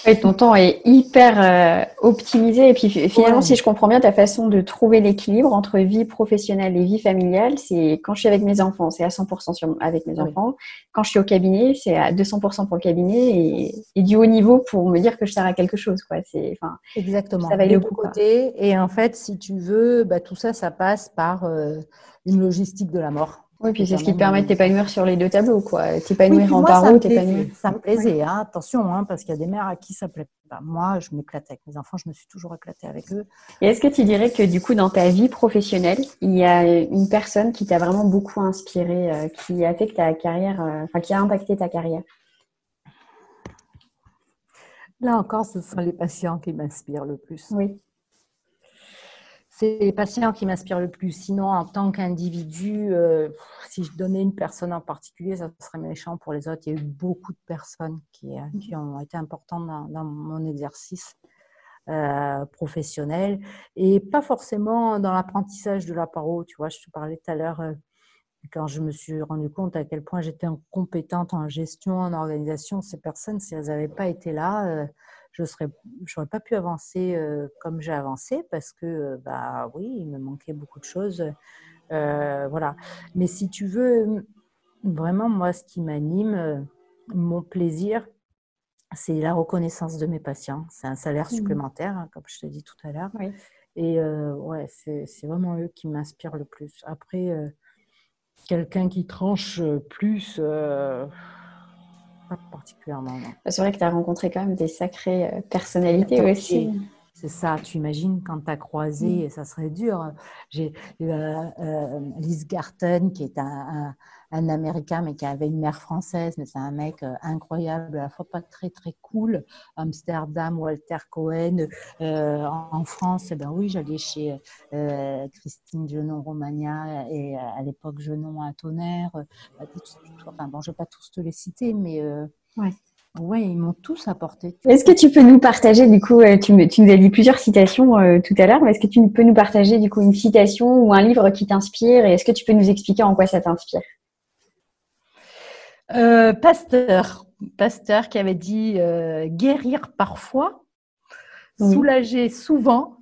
Oui, ton temps est hyper euh, optimisé. Et puis finalement, si je comprends bien ta façon de trouver l'équilibre entre vie professionnelle et vie familiale, c'est quand je suis avec mes enfants, c'est à 100% sur, avec mes enfants. Quand je suis au cabinet, c'est à 200% pour le cabinet et, du haut niveau pour me dire que je sers à quelque chose. Quoi. C'est, Exactement. Ça va le coup. Et en fait, si tu veux, bah, tout ça, ça passe par euh, une logistique de la mort Oui, puis c'est ce qui te permet de t'épanouir sur les deux tableaux, quoi. T'épanouir en paro, t'épanouir. Ça me plaisait, hein. attention, hein, parce qu'il y a des mères à qui ça plaît pas. Moi, je m'éclatais avec mes enfants, je me suis toujours éclatée avec eux. Et est-ce que tu dirais que du coup, dans ta vie professionnelle, il y a une personne qui t'a vraiment beaucoup inspiré, euh, qui a fait que ta carrière, euh, enfin, qui a impacté ta carrière? Là encore, ce sont les patients qui m'inspirent le plus. Oui c'est les patients qui m'inspirent le plus. Sinon, en tant qu'individu, euh, si je donnais une personne en particulier, ça serait méchant pour les autres. Il y a eu beaucoup de personnes qui, euh, qui ont été importantes dans, mon exercice euh, professionnel et pas forcément dans l'apprentissage de la parole. Tu vois, je te parlais tout à l'heure quand je me suis rendu compte à quel point j'étais incompétente en gestion, en organisation. Ces personnes, si elles n'avaient pas été là, je j'aurais pas pu avancer euh, comme j'ai avancé parce que, euh, bah oui, il me manquait beaucoup de choses. Euh, voilà. Mais si tu veux, vraiment, moi, ce qui m'anime, mon plaisir, c'est la reconnaissance de mes patients. C'est un salaire mmh. supplémentaire, hein, comme je t'ai dit tout à l'heure. Et ouais, c'est, c'est vraiment eux qui m'inspirent le plus. Après, quelqu'un qui tranche plus particulièrement. C'est vrai que tu as rencontré quand même des sacrées euh, personnalités aussi. C'est ça, tu imagines quand tu as croisé, mm. ça serait dur. J'ai euh, euh, Liz Garten, qui est un, un, Américain, mais qui avait une mère française, mais c'est un mec euh, incroyable, à la fois pas très très cool. Amsterdam, Walter Cohen. en, France, eh ben oui, j'allais chez Christine Genon-Romagna et à l'époque Genon à Tonnerre. Enfin bon, je ne vais pas tous te les citer, mais... ouais. Oui, ils m'ont tous apporté. Est-ce que tu peux nous partager, du coup, euh, tu, tu nous as dit plusieurs citations euh, tout à l'heure, mais est-ce que tu peux nous partager, du coup, une citation ou un livre qui t'inspire et est-ce que tu peux nous expliquer en quoi ça t'inspire? Euh, Pasteur. Pasteur qui avait dit guérir parfois, soulager souvent,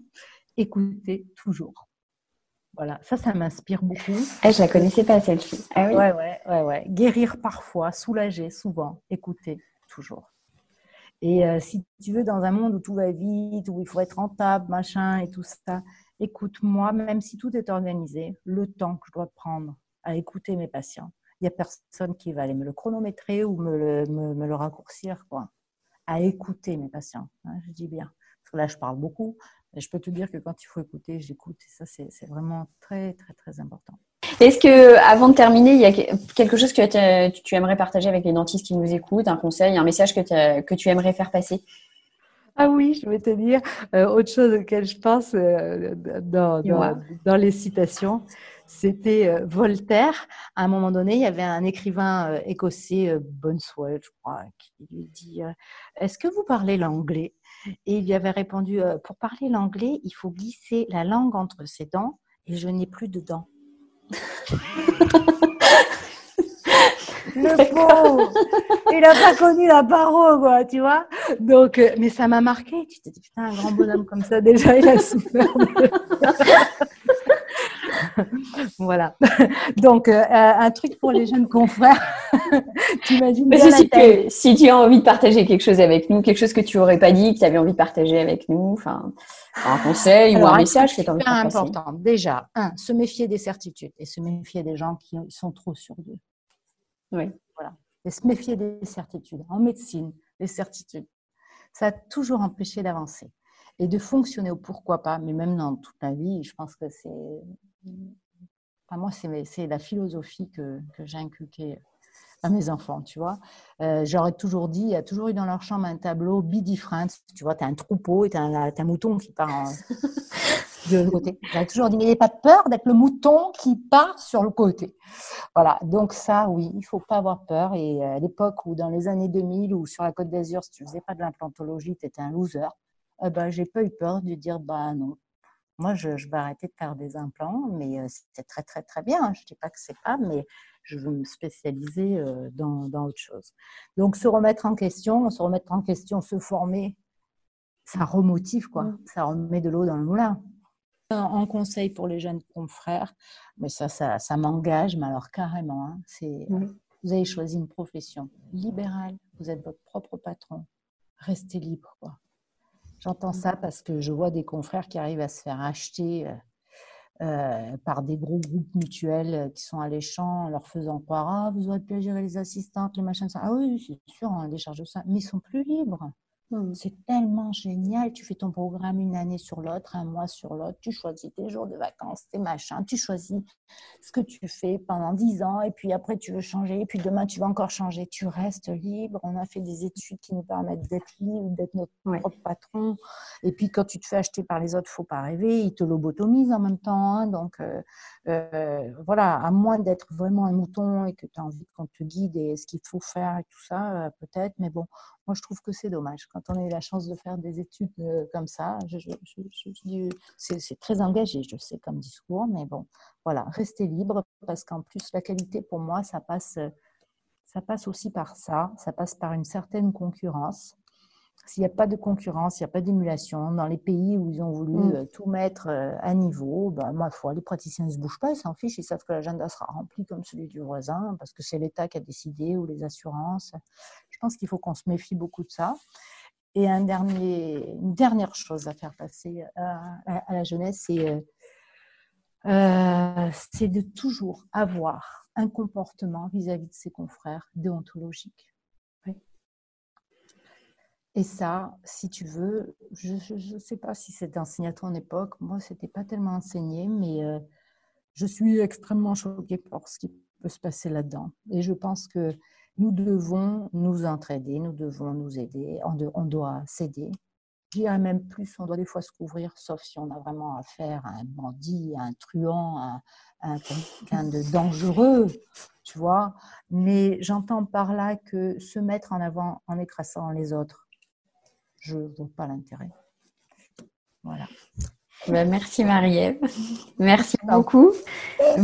écouter toujours. Voilà, ça, ça m'inspire beaucoup. Ah, je la connaissais pas celle-ci. Ah oui. Ouais, ouais, ouais, ouais. Guérir parfois, soulager souvent, écouter toujours. Et euh, si tu veux, dans un monde où tout va vite, où il faut être rentable, machin et tout ça, écoute-moi, même si tout est organisé, le temps que je dois prendre à écouter mes patients, il n'y a personne qui va aller me le chronométrer ou me le, me, le raccourcir, quoi. À écouter mes patients, hein, je dis bien. Parce que là, je parle beaucoup, mais je peux te dire que quand il faut écouter, j'écoute. Et ça, c'est vraiment très, très, très important. Est-ce que, avant de terminer, il y a quelque chose que tu aimerais partager avec les dentistes qui nous écoutent, un conseil, un message que, que tu aimerais faire passer? Ah oui, je vais te dire euh, autre chose auquel je pense euh, dans, dans, les citations. C'était euh, Voltaire. À un moment donné, il y avait un écrivain écossais, Bonswell, je crois, qui lui dit Est-ce que vous parlez l'anglais? Et il lui avait répondu Pour parler l'anglais, il faut glisser la langue entre ses dents et je n'ai plus de dents. *laughs* Le pauvre, il n'a pas connu la parole, quoi, tu vois. Donc, euh, mais ça m'a marqué. Tu t'es dit, putain, un grand bonhomme comme ça, déjà, il a souffert. *laughs* voilà. *laughs* Donc, euh, un truc pour les jeunes confrères. *laughs* tu imagines bien que si tu as envie de partager quelque chose avec nous, quelque chose que tu n'aurais pas dit, que tu avais envie de partager avec nous, enfin, un conseil ou un message que tu as envie de partager. important. Déjà, un, se méfier des certitudes et se méfier des gens qui sont trop sûrs d'eux. Oui. Voilà. Et se méfier des certitudes. En médecine, les certitudes, ça a toujours empêché d'avancer et de fonctionner au pourquoi pas, mais même dans toute la vie, je pense que c'est. Enfin, moi, c'est la philosophie que, que j'ai inculquée à mes enfants, tu vois. Euh, J'aurais toujours dit, il y a toujours eu dans leur chambre un tableau be different, tu vois, tu as un troupeau et tu as, un mouton qui part *laughs* de l'autre côté. J'aurais toujours dit, mais n'ayez pas peur d'être le mouton qui part sur le côté. Voilà, donc ça, oui, il faut pas avoir peur. Et euh, à l'époque où, dans les années 2000, ou sur la Côte d'Azur, si tu faisais pas de l'implantologie, tu étais un loser, eh ben, j'ai pas eu peur de dire, bah non, moi, je, je, vais arrêter de faire des implants, mais euh, c'est très, très, très bien. Je ne dis pas que c'est pas, mais je veux me spécialiser euh, dans, dans, autre chose. Donc, se remettre en question, se remettre en question, se former, ça remotive, quoi. Mmh. Ça remet de l'eau dans le moulin. En conseil pour les jeunes confrères, mais ça, ça, ça m'engage, mais alors carrément, hein, c'est, mmh. vous avez choisi une profession libérale, vous êtes votre propre patron, restez libre, quoi. J'entends ça parce que je vois des confrères qui arrivent à se faire acheter euh, euh, par des gros groupes mutuels qui sont alléchants, leur faisant croire Ah, vous aurez pu gérer les assistantes, les machins, ça. Ah oui, c'est sûr, on décharge ça. Mais ils sont plus libres. Hmm. C'est tellement génial. Tu fais ton programme une année sur l'autre, un mois sur l'autre. Tu choisis tes jours de vacances, tes machins. Tu choisis ce que tu fais pendant dix ans. Et puis après, tu veux changer. Et puis demain, tu vas encore changer. Tu restes libre. On a fait des études qui nous permettent d'être libre, d'être notre propre patron. Et puis quand tu te fais acheter par les autres, faut pas rêver. Ils te lobotomisent en même temps. Hein. Donc euh, euh, voilà, à moins d'être vraiment un mouton et que tu as envie qu'on te guide et ce qu'il faut faire et tout ça, euh, peut-être. Mais bon, moi, je trouve que c'est dommage. Quand on a eu la chance de faire des études euh, comme ça, c'est très engagé, je sais, comme discours, mais bon, voilà, rester libre, parce qu'en plus, la qualité, pour moi, ça passe, ça passe aussi par ça, ça passe par une certaine concurrence. S'il n'y a pas de concurrence, il n'y a pas d'émulation, dans les pays où ils ont voulu mm. euh, tout mettre euh, à niveau, ben, ma foi, les praticiens ne se bougent pas, ils s'en fichent, ils savent que l'agenda sera rempli comme celui du voisin, parce que c'est l'État qui a décidé, ou les assurances. Je pense qu'il faut qu'on se méfie beaucoup de ça. Et une dernière chose à faire passer à, la jeunesse, c'est euh, de toujours avoir un comportement vis-à-vis de ses confrères déontologique. Et ça, si tu veux, je ne sais pas si c'était enseigné à ton époque, moi, ce n'était pas tellement enseigné, mais euh, je suis extrêmement choquée par ce qui peut se passer là-dedans. Et je pense que nous devons nous entraider, nous devons nous aider, on, doit s'aider. Je dirais même plus, on doit des fois se couvrir, sauf si on a vraiment affaire à un bandit, à un truand, à, à quelqu'un de dangereux, tu vois. Mais j'entends par là que se mettre en avant en écrasant les autres, je ne vois pas l'intérêt. Voilà. Ben, merci Marie-Ève. *laughs* Merci beaucoup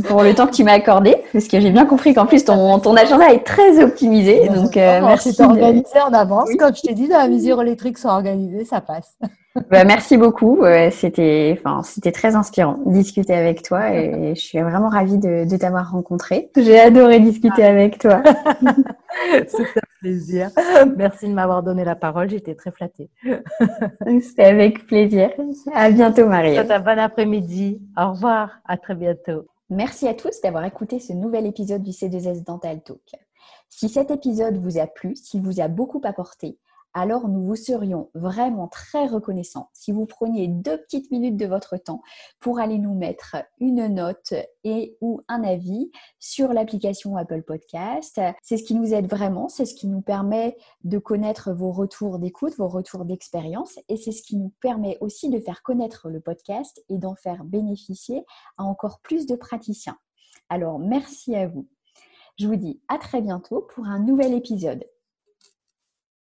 pour le temps que tu m'as accordé, parce que j'ai bien compris qu'en plus ton, ton agenda est très optimisé. Donc euh, merci. C'est organisé en avance. Comme je t'ai dit, dans la mesure où les trucs sont organisés, ça passe. *laughs* Ben, merci beaucoup. C'était, enfin, c'était très inspirant de discuter avec toi et je suis vraiment ravie de, de t'avoir rencontré. J'ai adoré discuter ah. avec toi. *laughs* C'était plaisir. *laughs* Merci de m'avoir donné la parole. J'étais très flattée. *laughs* C'était avec plaisir. À bientôt, Marie. Un bon après-midi. Au revoir. À très bientôt. Merci à tous d'avoir écouté ce nouvel épisode du C2S Dental Talk. Si cet épisode vous a plu, s'il vous a beaucoup apporté, alors nous vous serions vraiment très reconnaissants si vous preniez deux petites minutes de votre temps pour aller nous mettre une note et ou un avis sur l'application Apple Podcast. C'est ce qui nous aide vraiment, c'est ce qui nous permet de connaître vos retours d'écoute, vos retours d'expérience et c'est ce qui nous permet aussi de faire connaître le podcast et d'en faire bénéficier à encore plus de praticiens. Alors merci à vous. Je vous dis à très bientôt pour un nouvel épisode.